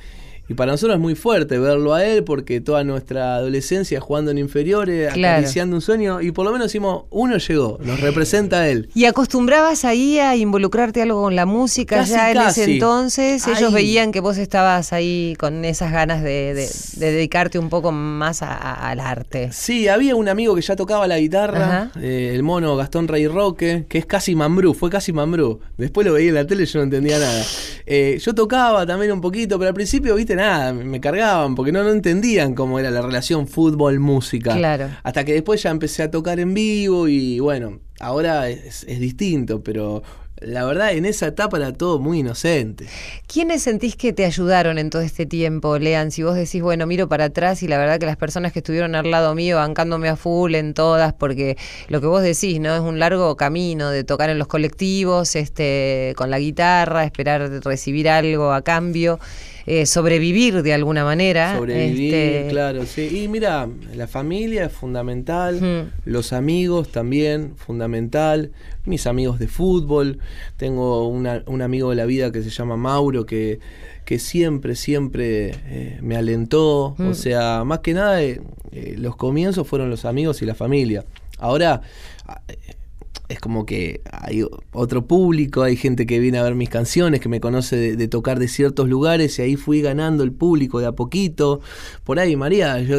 [SPEAKER 3] y para nosotros es muy fuerte verlo a él porque toda nuestra adolescencia jugando en inferiores,
[SPEAKER 2] Claro.
[SPEAKER 3] acariciando un sueño, y por lo menos decimos, uno llegó, nos representa a él.
[SPEAKER 2] ¿Y acostumbrabas ahí a involucrarte algo con la música
[SPEAKER 3] Casi,
[SPEAKER 2] ya en ese entonces? Ellos veían que vos estabas ahí con esas ganas de, de- de dedicarte un poco más a- a- al arte.
[SPEAKER 3] Sí, había un amigo que ya tocaba la guitarra, eh, el mono Gastón Rey Roque, que es casi Mambrú, fue casi Mambrú. Después lo veía en la tele y yo no entendía nada. Eh, yo tocaba también un poquito, pero al principio, viste, nada, me cargaban porque no, no entendían cómo era la relación fútbol-música.
[SPEAKER 2] Claro.
[SPEAKER 3] Hasta que después ya empecé a tocar en vivo y bueno, ahora es, es distinto, pero la verdad en esa etapa era todo muy inocente.
[SPEAKER 2] ¿Quiénes sentís que te ayudaron en todo este tiempo, Lean? Si vos decís, bueno, miro para atrás y la verdad que las personas que estuvieron al lado mío, bancándome a full en todas, porque lo que vos decís, ¿no? Es un largo camino de tocar en los colectivos, este, con la guitarra, esperar recibir algo a cambio, eh, sobrevivir de alguna manera.
[SPEAKER 3] Sobrevivir,
[SPEAKER 2] este,
[SPEAKER 3] claro, sí. Y mira, la familia es fundamental, los amigos también, fundamental, mis amigos de fútbol, tengo una- un amigo de la vida que se llama Mauro, que, que siempre, siempre eh, me alentó,
[SPEAKER 2] Mm.
[SPEAKER 3] o sea, más que nada, eh, eh, los comienzos fueron los amigos y la familia. Ahora...
[SPEAKER 8] es como que hay otro público, hay gente que viene a ver mis canciones, que me conoce de, de tocar de ciertos lugares y ahí fui ganando el público de a poquito. Por ahí, María, yo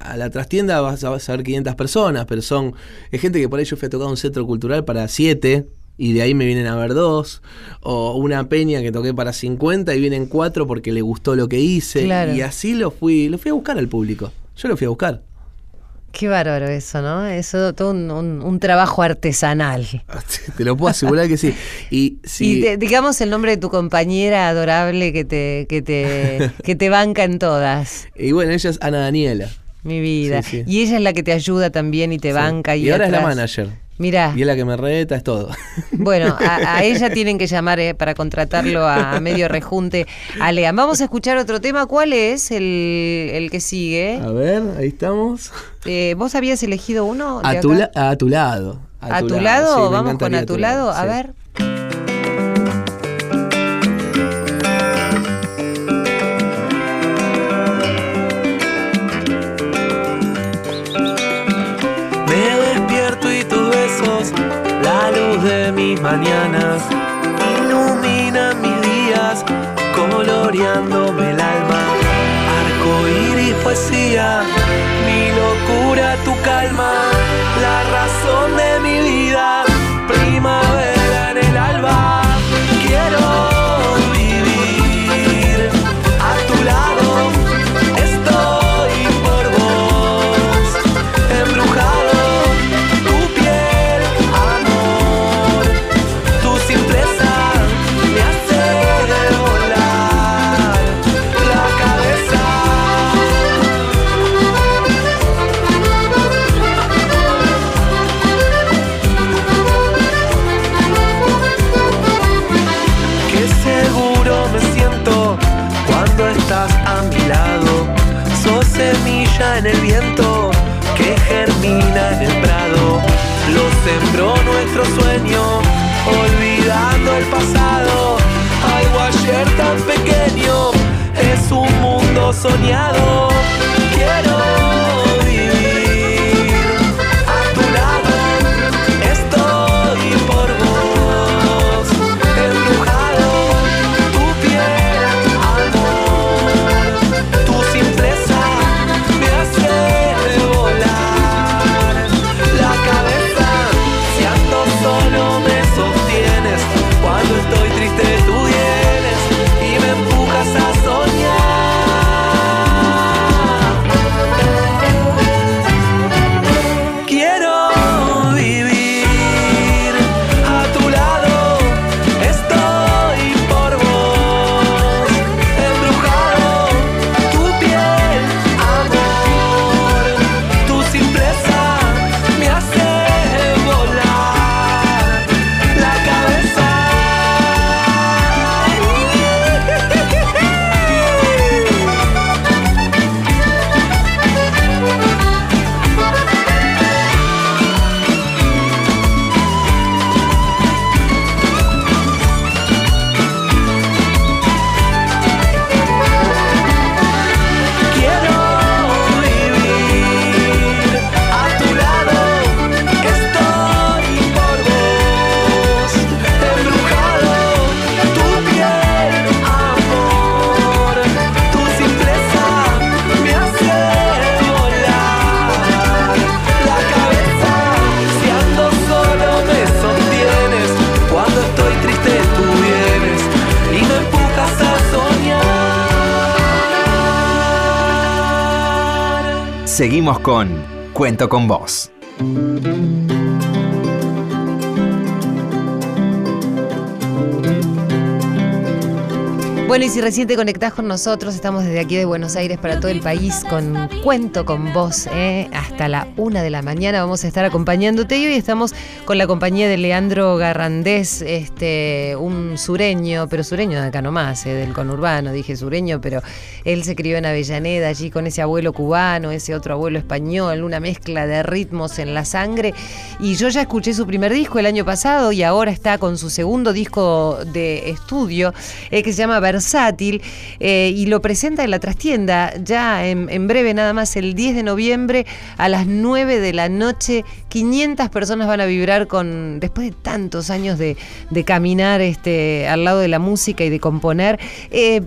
[SPEAKER 8] a la trastienda vas a, vas a ver 500 personas, pero son es gente que por ahí yo fui a tocar un centro cultural para 7 y de ahí me vienen a ver dos, o una peña que toqué para 50 y vienen cuatro porque le gustó lo que hice,
[SPEAKER 2] Claro.
[SPEAKER 8] y así lo fui, lo fui a buscar al público. Yo lo fui a buscar.
[SPEAKER 2] Qué bárbaro eso, ¿no? Eso, todo un, un- un trabajo artesanal.
[SPEAKER 8] Te lo puedo asegurar que sí. Y si
[SPEAKER 2] Y digamos el nombre de tu compañera adorable que te, que te, que te banca en todas,
[SPEAKER 8] y bueno, ella es Ana Daniela.
[SPEAKER 2] mi vida.
[SPEAKER 8] Sí, sí.
[SPEAKER 2] Y ella es la que te ayuda también y te
[SPEAKER 8] Sí.
[SPEAKER 2] banca. Y,
[SPEAKER 8] Y ahora es la manager.
[SPEAKER 2] Mirá,
[SPEAKER 8] Y es la que me reta, es todo.
[SPEAKER 2] bueno, a, a ella tienen que llamar eh, para contratarlo a, medio rejunte a Lean. Vamos a escuchar otro tema. ¿Cuál es el, el que sigue?
[SPEAKER 8] A ver, ahí estamos.
[SPEAKER 2] Eh, ¿Vos habías elegido uno?
[SPEAKER 8] A tu, la- a tu lado.
[SPEAKER 2] ¿A tu lado?
[SPEAKER 8] sí,
[SPEAKER 2] Vamos con a tu lado. A
[SPEAKER 8] sí.
[SPEAKER 2] ver.
[SPEAKER 3] Mis mañanas, iluminan mis días, coloreándome el alma. Arco iris, poesía, mi locura, tu calma, es un mundo soñado.
[SPEAKER 4] Con Cuento con vos.
[SPEAKER 2] Bueno, y si recién te conectás con nosotros, estamos desde aquí de Buenos Aires para todo el país con Cuento con vos, ¿eh? hasta la una de la mañana vamos a estar acompañándote y hoy estamos con la compañía de Leandro Garrandés, este, un sureño, pero sureño de acá nomás, ¿eh? del conurbano, dije sureño, pero él se crió en Avellaneda allí con ese abuelo cubano, ese otro abuelo español, una mezcla de ritmos en la sangre y yo ya escuché su primer disco el año pasado y ahora está con su segundo disco de estudio eh, que se llama Versátil eh, y lo presenta en la trastienda ya en, breve, nada más el 10 de noviembre a las 9 de la noche. 500 personas van a vibrar con, después de tantos años de, de caminar este, al lado de la música y de componer. Eh,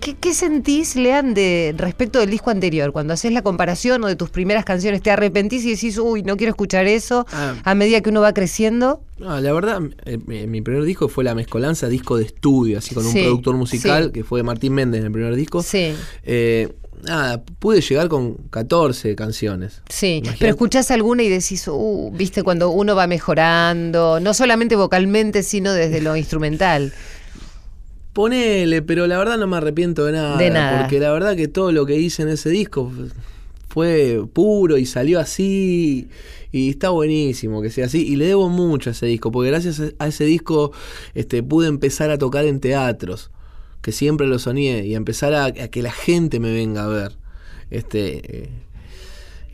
[SPEAKER 2] ¿Qué, qué sentís, Lean, de respecto del disco anterior? Cuando haces la comparación o de tus primeras canciones, ¿te arrepentís y decís, uy, no quiero escuchar eso
[SPEAKER 3] Ah.
[SPEAKER 2] a medida que uno va creciendo?
[SPEAKER 3] No, la verdad, eh, mi mi primer disco fue La Mezcolanza, disco de estudio, así con un productor musical,
[SPEAKER 2] sí.
[SPEAKER 3] que fue Martín Méndez en el primer disco.
[SPEAKER 2] Sí.
[SPEAKER 3] Eh, nada, pude llegar con 14 canciones.
[SPEAKER 2] Sí,
[SPEAKER 3] Imagínate.
[SPEAKER 2] pero escuchás alguna y decís, uh, viste, cuando uno va mejorando, no solamente vocalmente, sino desde lo instrumental.
[SPEAKER 3] Ponele, pero la verdad no me arrepiento de nada.
[SPEAKER 2] De nada.
[SPEAKER 3] Porque la verdad que todo lo que hice en ese disco fue puro y salió así. Y está buenísimo que sea así. Y le debo mucho a ese disco, porque gracias a ese disco este, pude empezar a tocar en teatros, que siempre lo soñé, y empezar a, a que la gente me venga a ver. Este, eh,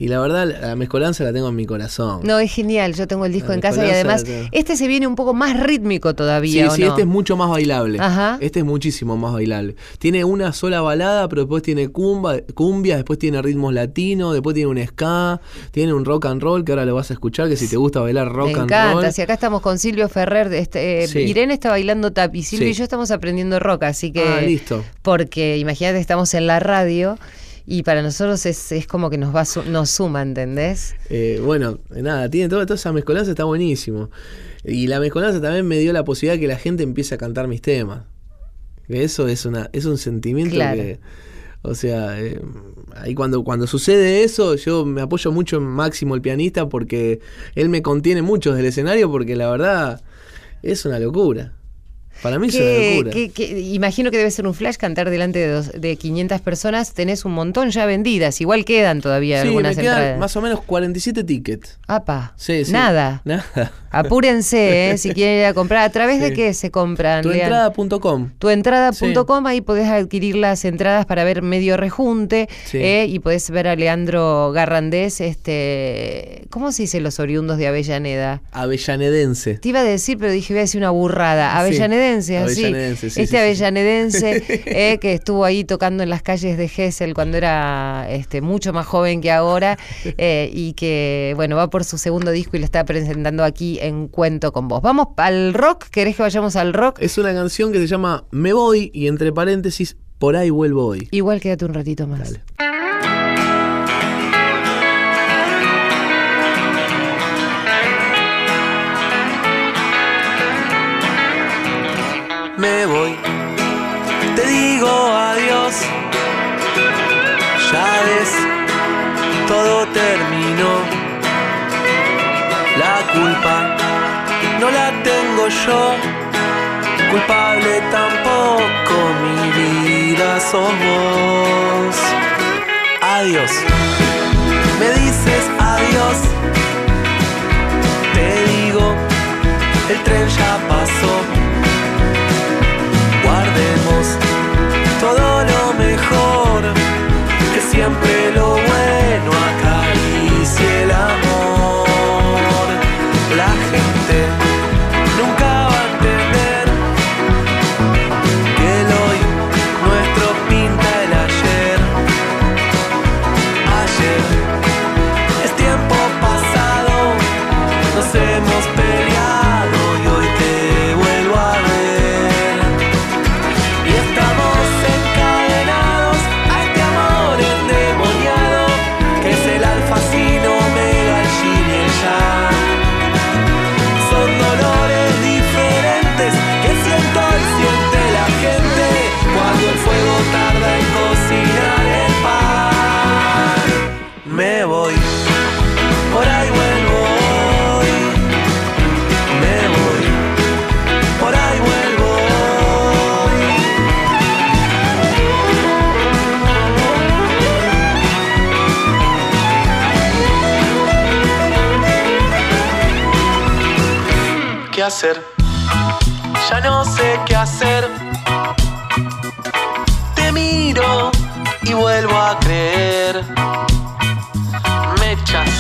[SPEAKER 3] y la verdad, la mezcolanza la tengo en mi corazón.
[SPEAKER 2] No, es genial, yo tengo el disco
[SPEAKER 3] La
[SPEAKER 2] en casa y además este se viene un poco más rítmico
[SPEAKER 3] Sí,
[SPEAKER 2] todavía, ¿o
[SPEAKER 3] sí,
[SPEAKER 2] no?
[SPEAKER 3] este es mucho más bailable.
[SPEAKER 2] Ajá.
[SPEAKER 3] Este es muchísimo más bailable. Tiene una sola balada, pero después tiene cumba, cumbia, después tiene ritmos latinos, después tiene un ska, tiene un rock and roll que ahora lo vas a escuchar, que si te gusta bailar rock
[SPEAKER 2] Me
[SPEAKER 3] and
[SPEAKER 2] encanta,
[SPEAKER 3] roll.
[SPEAKER 2] si acá estamos con Silvio Ferrer, este, eh,
[SPEAKER 3] Sí.
[SPEAKER 2] Irene está bailando tap y Silvio
[SPEAKER 3] Sí.
[SPEAKER 2] y yo estamos aprendiendo rock, así que...
[SPEAKER 3] Ah, listo.
[SPEAKER 2] Porque imagínate, estamos en la radio y para nosotros es, es como que nos va su- nos suma, ¿entendés?
[SPEAKER 3] Eh, bueno, nada, tiene todo, toda esa mezcolanza, está buenísimo. Y la mezcolanza también me dio la posibilidad que la gente empiece a cantar mis temas. Que eso es una es un sentimiento
[SPEAKER 2] Claro.
[SPEAKER 3] que o sea, eh, ahí cuando, cuando sucede eso, yo me apoyo mucho en Máximo, el pianista, porque él me contiene mucho del escenario, porque la verdad es una locura. Para mí es una
[SPEAKER 2] Que,
[SPEAKER 3] locura.
[SPEAKER 2] que- que- imagino que debe ser un flash cantar delante de, dos- de 500 personas. Tenés un montón ya vendidas. Igual quedan todavía
[SPEAKER 3] sí,
[SPEAKER 2] algunas
[SPEAKER 3] me quedan
[SPEAKER 2] entradas.
[SPEAKER 3] más o menos 47 tickets.
[SPEAKER 2] Apa,
[SPEAKER 3] Sí, sí.
[SPEAKER 2] nada.
[SPEAKER 3] Nada.
[SPEAKER 2] Apúrense, ¿eh? si quieren ir a comprar. ¿A través de qué se compran?
[SPEAKER 3] Tuentrada.com.
[SPEAKER 2] Tuentrada.com, ahí podés adquirir las entradas para ver medio rejunte
[SPEAKER 3] Sí.
[SPEAKER 2] ¿eh? y podés ver a Leandro Garrandés, este, ¿cómo se dice los oriundos de Avellaneda?
[SPEAKER 3] Avellanedense.
[SPEAKER 2] Te iba a decir, pero dije, voy a decir una burrada. Así.
[SPEAKER 3] Sí,
[SPEAKER 2] este
[SPEAKER 3] sí.
[SPEAKER 2] avellanedense eh, que estuvo ahí tocando en las calles de Gessel cuando era este, mucho más joven que ahora eh, y que, bueno, va por su segundo disco y lo está presentando aquí en Cuento con Vos. Vamos al rock, ¿querés que vayamos al rock?
[SPEAKER 3] Es una canción que se llama Me voy y entre paréntesis, por ahí vuelvo hoy.
[SPEAKER 2] Igual quédate un ratito más.
[SPEAKER 3] Dale.
[SPEAKER 7] Me voy. Te digo adiós. Ya ves, todo terminó. La culpa no la tengo yo. Culpable tampoco mi vida sos vos. Adiós. Me dices adiós. Te digo, el tren ya pasó qué hacer. Te miro y vuelvo a creer. Me echas,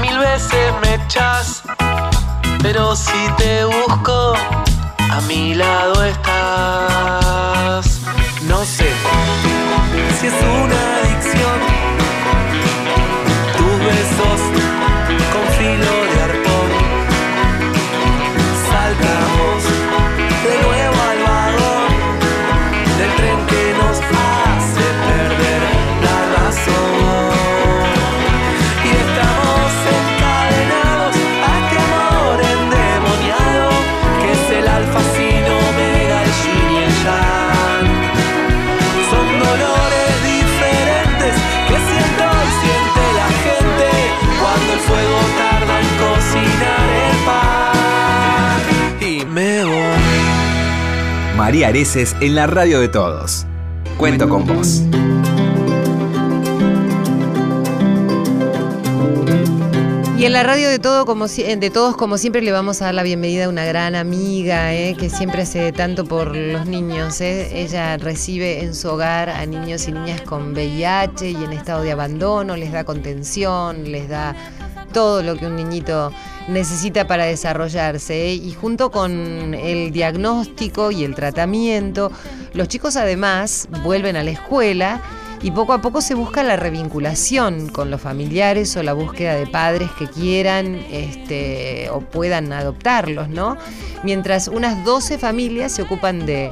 [SPEAKER 7] mil veces me echas. Pero si te busco, a mi lado estás. No sé si es una En
[SPEAKER 4] la radio de todos. Cuento con vos.
[SPEAKER 2] Y en la radio de, todo, como, de todos, como siempre, le vamos a dar la bienvenida a una gran amiga eh, que siempre hace tanto por los niños. eh. Ella recibe en su hogar a niños y niñas con VIH y en estado de abandono, les da contención, les da todo lo que un niñito necesita para desarrollarse. Y junto con el diagnóstico y el tratamiento, los chicos además vuelven a la escuela y poco a poco se busca la revinculación con los familiares o la búsqueda de padres que quieran este, o puedan adoptarlos, ¿no? Mientras unas 12 familias se ocupan de,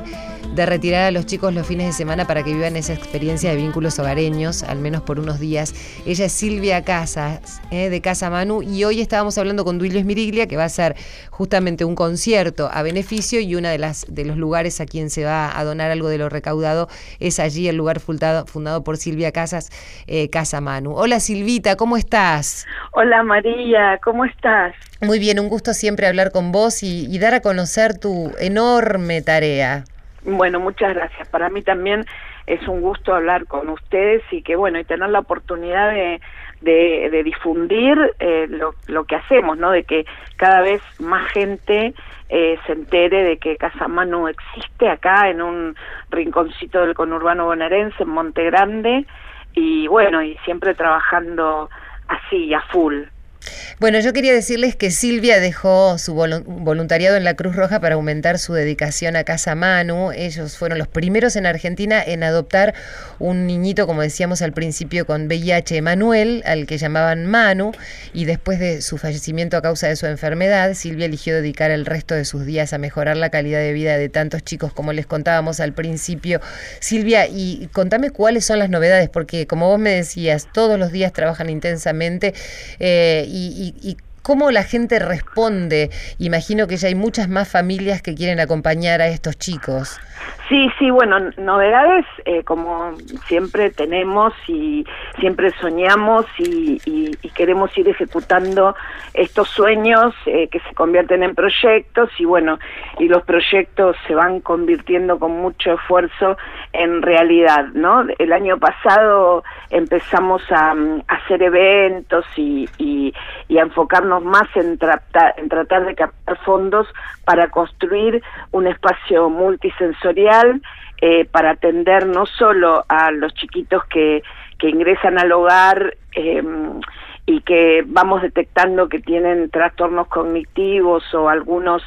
[SPEAKER 2] de retirar a los chicos los fines de semana para que vivan esa experiencia de vínculos hogareños, al menos por unos días. Ella es Silvia Casas, eh, de Casa Manu, y hoy estábamos hablando con Duilio Esmiriglia, que va a hacer justamente un concierto a beneficio y uno de, las, de los lugares a quien se va a donar algo de lo recaudado es allí el lugar fundado, fundado por Silvia Casas, eh, Casa Manu. Hola Silvita, ¿cómo estás?
[SPEAKER 9] Hola María, ¿cómo estás?
[SPEAKER 2] Muy bien, un gusto siempre hablar con vos y, y dar a conocer tu enorme tarea.
[SPEAKER 9] Bueno, muchas gracias. Para mí también es un gusto hablar con ustedes y que bueno, y tener la oportunidad de, de, difundir eh, lo, lo que hacemos, ¿no? De que cada vez más gente eh, se entere de que Casa Manu existe acá en un rinconcito del conurbano bonaerense, en Monte Grande, y bueno, y siempre trabajando así, a full.
[SPEAKER 2] Bueno, yo quería decirles que Silvia dejó su volu- voluntariado en la Cruz Roja para aumentar su dedicación a Casa Manu. Ellos fueron los primeros en Argentina en adoptar un niñito, como decíamos al principio, con VIH Manuel, al que llamaban Manu, y después de su fallecimiento a causa de su enfermedad, Silvia eligió dedicar el resto de sus días a mejorar la calidad de vida de tantos chicos, como les contábamos al principio. Silvia, y contame cuáles son las novedades, porque como vos me decías, todos los días trabajan intensamente eh, y, y- y cómo la gente responde. Imagino que ya hay muchas más familias que quieren acompañar a estos chicos.
[SPEAKER 9] Sí, sí, bueno, novedades eh, como siempre tenemos y siempre soñamos y, queremos ir ejecutando estos sueños eh, que se convierten en proyectos y bueno, y los proyectos se van convirtiendo con mucho esfuerzo en realidad, ¿no? El año pasado empezamos a, mm, hacer eventos y, y- a enfocarnos más en tratar de captar fondos para construir un espacio multisensorial eh, para atender no solo a los chiquitos que, que ingresan al hogar eh, y que vamos detectando que tienen trastornos cognitivos o algunos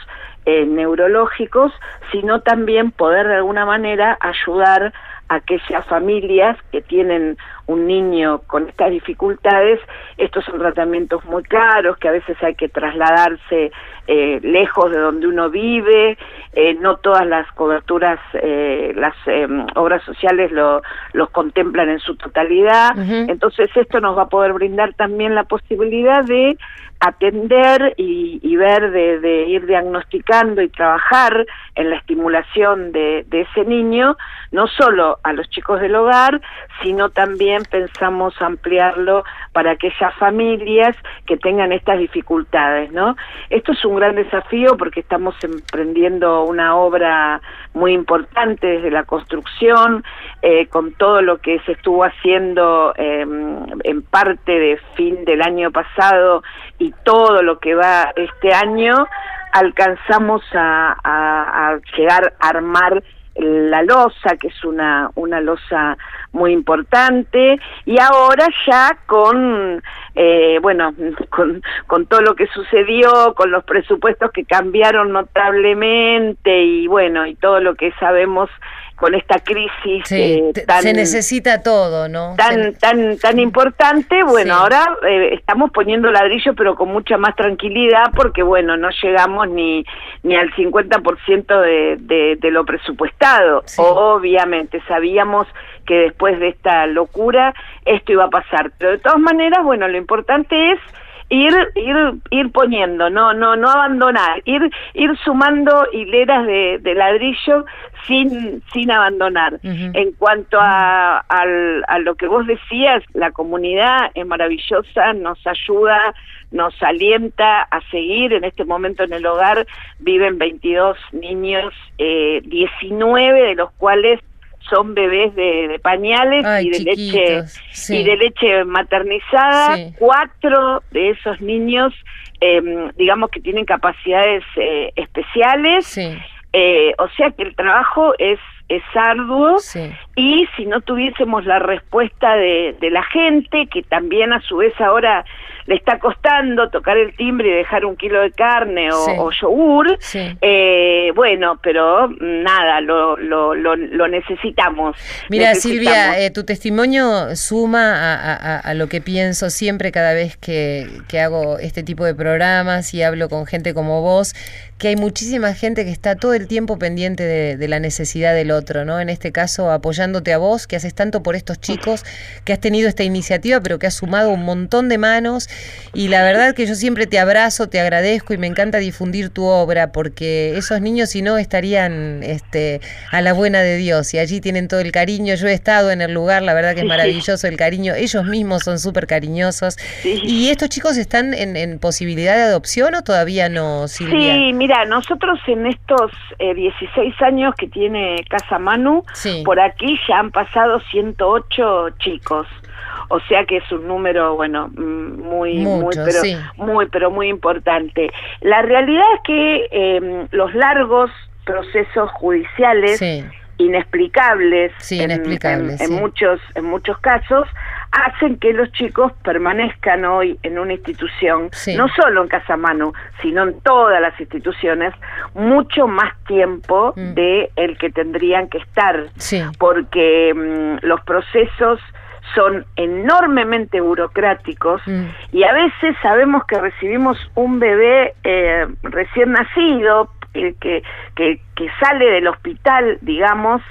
[SPEAKER 9] eh, neurológicos, sino también poder de alguna manera ayudar a aquellas familias que tienen un niño con estas dificultades, estos son tratamientos muy caros, que a veces hay que trasladarse eh, lejos de donde uno vive, eh, no todas las coberturas, eh, las eh, obras sociales lo, los contemplan en su totalidad, entonces esto nos va a poder brindar también la posibilidad de atender y, y ver, de, de ir diagnosticando y trabajar en la estimulación de, de ese niño, no solo a los chicos del hogar, sino también pensamos ampliarlo para aquellas familias que tengan estas dificultades, ¿no? Esto es un gran desafío porque estamos emprendiendo una obra muy importante desde la construcción, eh, con todo lo que se estuvo haciendo eh, en parte de fin del año pasado y todo lo que va este año, alcanzamos a llegar a armar la losa, que es una, una losa muy importante, y ahora ya con, eh, bueno, con, con todo lo que sucedió, con los presupuestos que cambiaron notablemente, y bueno, y todo lo que sabemos con esta crisis
[SPEAKER 2] Sí,
[SPEAKER 9] eh, tan,
[SPEAKER 2] se necesita todo, ¿no?
[SPEAKER 9] tan, tan, tan importante, bueno,
[SPEAKER 2] Sí.
[SPEAKER 9] ahora eh, estamos poniendo ladrillo pero con mucha más tranquilidad porque, bueno, no llegamos ni, ni al 50% de, de, de lo presupuestado.
[SPEAKER 2] Sí.
[SPEAKER 9] Obviamente, sabíamos que después de esta locura esto iba a pasar, pero de todas maneras, bueno, lo importante es ir ir ir poniendo no no no abandonar ir ir sumando hileras de, de ladrillo sin sin abandonar. En cuanto a, al- a lo que vos decías la comunidad es maravillosa nos ayuda nos alienta a seguir. En este momento en el hogar viven 22 niños eh, 19 de los cuales son bebés de, de pañales
[SPEAKER 2] Ay,
[SPEAKER 9] y de leche
[SPEAKER 2] sí.
[SPEAKER 9] y de leche maternizada
[SPEAKER 2] Sí.
[SPEAKER 9] cuatro de esos niños eh, digamos que tienen capacidades eh, especiales
[SPEAKER 2] Sí,
[SPEAKER 9] eh, o sea que el trabajo es es arduo
[SPEAKER 2] sí.
[SPEAKER 9] y si no tuviésemos la respuesta de, de la gente, que también a su vez ahora le está costando tocar el timbre y dejar un kilo de carne o,
[SPEAKER 2] Sí.
[SPEAKER 9] o yogur,
[SPEAKER 2] Sí.
[SPEAKER 9] eh, bueno, pero nada, lo, lo, lo, lo necesitamos.
[SPEAKER 2] Mira,
[SPEAKER 9] Necesitamos.
[SPEAKER 2] Silvia, eh, tu testimonio suma a, a- a- a lo que pienso siempre cada vez que, que hago este tipo de programas y hablo con gente como vos, que hay muchísima gente que está todo el tiempo pendiente de, de la necesidad del otro, ¿no? En este caso, apoyándote a vos, que haces tanto por estos chicos, que has tenido esta iniciativa, pero que has sumado un montón de manos. Y la verdad que yo siempre te abrazo, te agradezco y me encanta difundir tu obra, porque esos niños, si no, estarían este, a la buena de Dios. Y allí tienen todo el cariño. Yo he estado en el lugar, la verdad que es maravilloso el cariño. Ellos mismos son súper cariñosos. ¿Y estos chicos están en, en posibilidad de adopción o todavía no, Silvia?
[SPEAKER 9] Sí, mira, nosotros en estos eh, 16 años que tiene Casa Manu,
[SPEAKER 2] Sí.
[SPEAKER 9] por aquí ya han pasado 108 chicos. O sea que es un número, bueno, muy, muy, pero,
[SPEAKER 2] sí.
[SPEAKER 9] muy, pero muy importante. La realidad es que eh, los largos procesos judiciales
[SPEAKER 2] Sí.
[SPEAKER 9] inexplicables, en- muchos en muchos casos hacen que los chicos permanezcan hoy en una institución
[SPEAKER 2] Sí.
[SPEAKER 9] no solo en Casa Manu sino en todas las instituciones mucho más tiempo
[SPEAKER 2] Mm.
[SPEAKER 9] de el que tendrían que estar
[SPEAKER 2] Sí.
[SPEAKER 9] porque mm, los procesos son enormemente burocráticos
[SPEAKER 2] Mm.
[SPEAKER 9] y a veces sabemos que recibimos un bebé eh, recién nacido eh, que, que, que sale del hospital, digamos,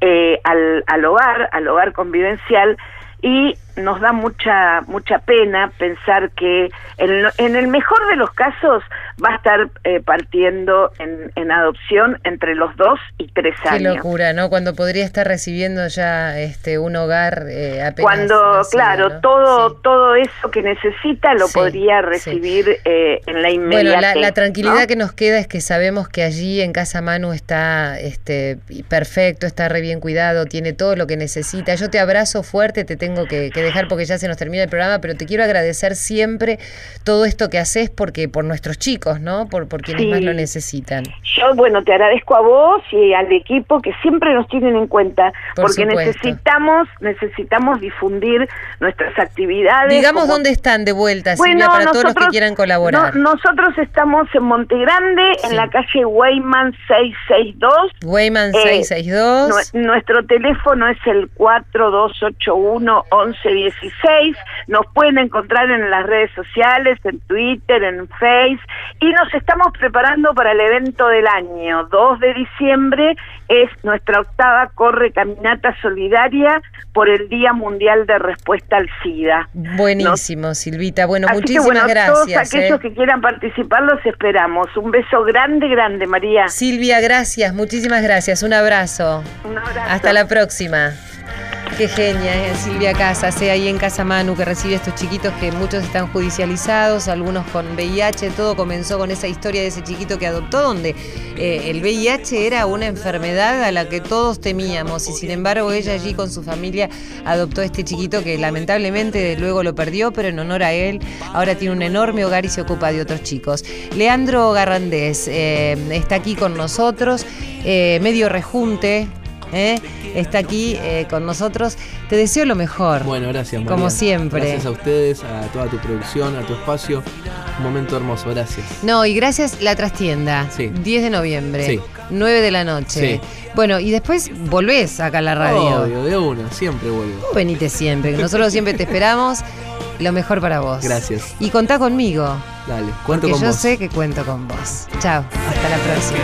[SPEAKER 9] eh, al, al hogar, al hogar convivencial y nos da mucha mucha pena pensar que en, el mejor de los casos va a estar eh, partiendo en, en adopción entre los dos y tres
[SPEAKER 2] Qué
[SPEAKER 9] años.
[SPEAKER 2] locura, ¿no? Cuando podría estar recibiendo ya este un hogar eh, apenas
[SPEAKER 9] cuando
[SPEAKER 2] nacido,
[SPEAKER 9] claro
[SPEAKER 2] ¿no?
[SPEAKER 9] todo
[SPEAKER 2] Sí.
[SPEAKER 9] todo eso que necesita lo
[SPEAKER 2] Sí,
[SPEAKER 9] podría
[SPEAKER 2] sí.
[SPEAKER 9] recibir eh, en la
[SPEAKER 2] Bueno,
[SPEAKER 9] inmediatez
[SPEAKER 2] la, la tranquilidad
[SPEAKER 9] ¿no?
[SPEAKER 2] que nos queda es que sabemos que allí en Casa Manu está este, perfecto, está re bien cuidado, tiene todo lo que necesita. Yo te abrazo fuerte, te tengo que, que dejar porque ya se nos termina el programa, pero te quiero agradecer siempre todo esto que haces porque por nuestros chicos, ¿no? Por, por quienes
[SPEAKER 9] Sí.
[SPEAKER 2] más lo necesitan.
[SPEAKER 9] Yo, bueno, te agradezco a vos y al equipo que siempre nos tienen en cuenta,
[SPEAKER 2] Por
[SPEAKER 9] porque
[SPEAKER 2] supuesto.
[SPEAKER 9] necesitamos necesitamos difundir nuestras actividades.
[SPEAKER 2] Digamos
[SPEAKER 9] como-
[SPEAKER 2] dónde están de vuelta,
[SPEAKER 9] Bueno,
[SPEAKER 2] Silvia, para todos los que quieran colaborar.
[SPEAKER 9] no- nosotros estamos en Montegrande,
[SPEAKER 2] Sí.
[SPEAKER 9] en la calle Weyman 662.
[SPEAKER 2] Weyman
[SPEAKER 9] Eh,
[SPEAKER 2] 662.
[SPEAKER 9] Nue- nuestro teléfono es el 4281-1116. Nos pueden encontrar en las redes sociales, en Twitter, en Face. Y nos estamos preparando para el evento del año. 2 de diciembre es nuestra octava corre caminata solidaria por el Día Mundial de Respuesta al SIDA.
[SPEAKER 2] Buenísimo, Silvita. Bueno,
[SPEAKER 9] Así que
[SPEAKER 2] muchísimas
[SPEAKER 9] bueno, todos
[SPEAKER 2] gracias.
[SPEAKER 9] aquellos
[SPEAKER 2] ¿eh?
[SPEAKER 9] que quieran participar los esperamos. Un beso grande, grande, María.
[SPEAKER 2] Silvia, gracias, muchísimas gracias. Un abrazo.
[SPEAKER 9] Un abrazo.
[SPEAKER 2] Hasta la próxima. Qué genia, eh, Silvia Casas, eh, ahí en Casa Manu, que recibe estos chiquitos que muchos están judicializados, algunos con VIH. Todo comenzó con esa historia de ese chiquito que adoptó, donde eh, el VIH era una enfermedad a la que todos temíamos. Y sin embargo, ella allí con su familia adoptó a este chiquito que lamentablemente luego lo perdió, pero en honor a él, ahora tiene un enorme hogar y se ocupa de otros chicos. Leandro Garrandés eh, está aquí con nosotros, medio rejunte ¿eh? está aquí eh, con nosotros. Te deseo lo mejor.
[SPEAKER 3] Bueno, gracias, María.
[SPEAKER 2] Como siempre.
[SPEAKER 3] Gracias a ustedes, a toda tu producción, a tu espacio. Un momento hermoso, gracias.
[SPEAKER 2] No, y gracias la trastienda.
[SPEAKER 3] Sí.
[SPEAKER 2] 10 de noviembre.
[SPEAKER 3] Sí.
[SPEAKER 2] 9 de la noche.
[SPEAKER 3] Sí.
[SPEAKER 2] Bueno, y después volvés acá a la radio.
[SPEAKER 3] Obvio, de una, siempre vuelvo.
[SPEAKER 2] Venite siempre, que nosotros siempre te esperamos. Lo mejor para vos.
[SPEAKER 3] Gracias.
[SPEAKER 2] Y contá conmigo.
[SPEAKER 3] Dale, cuento con
[SPEAKER 2] yo
[SPEAKER 3] vos.
[SPEAKER 2] sé que cuento con vos. Chao, hasta la próxima.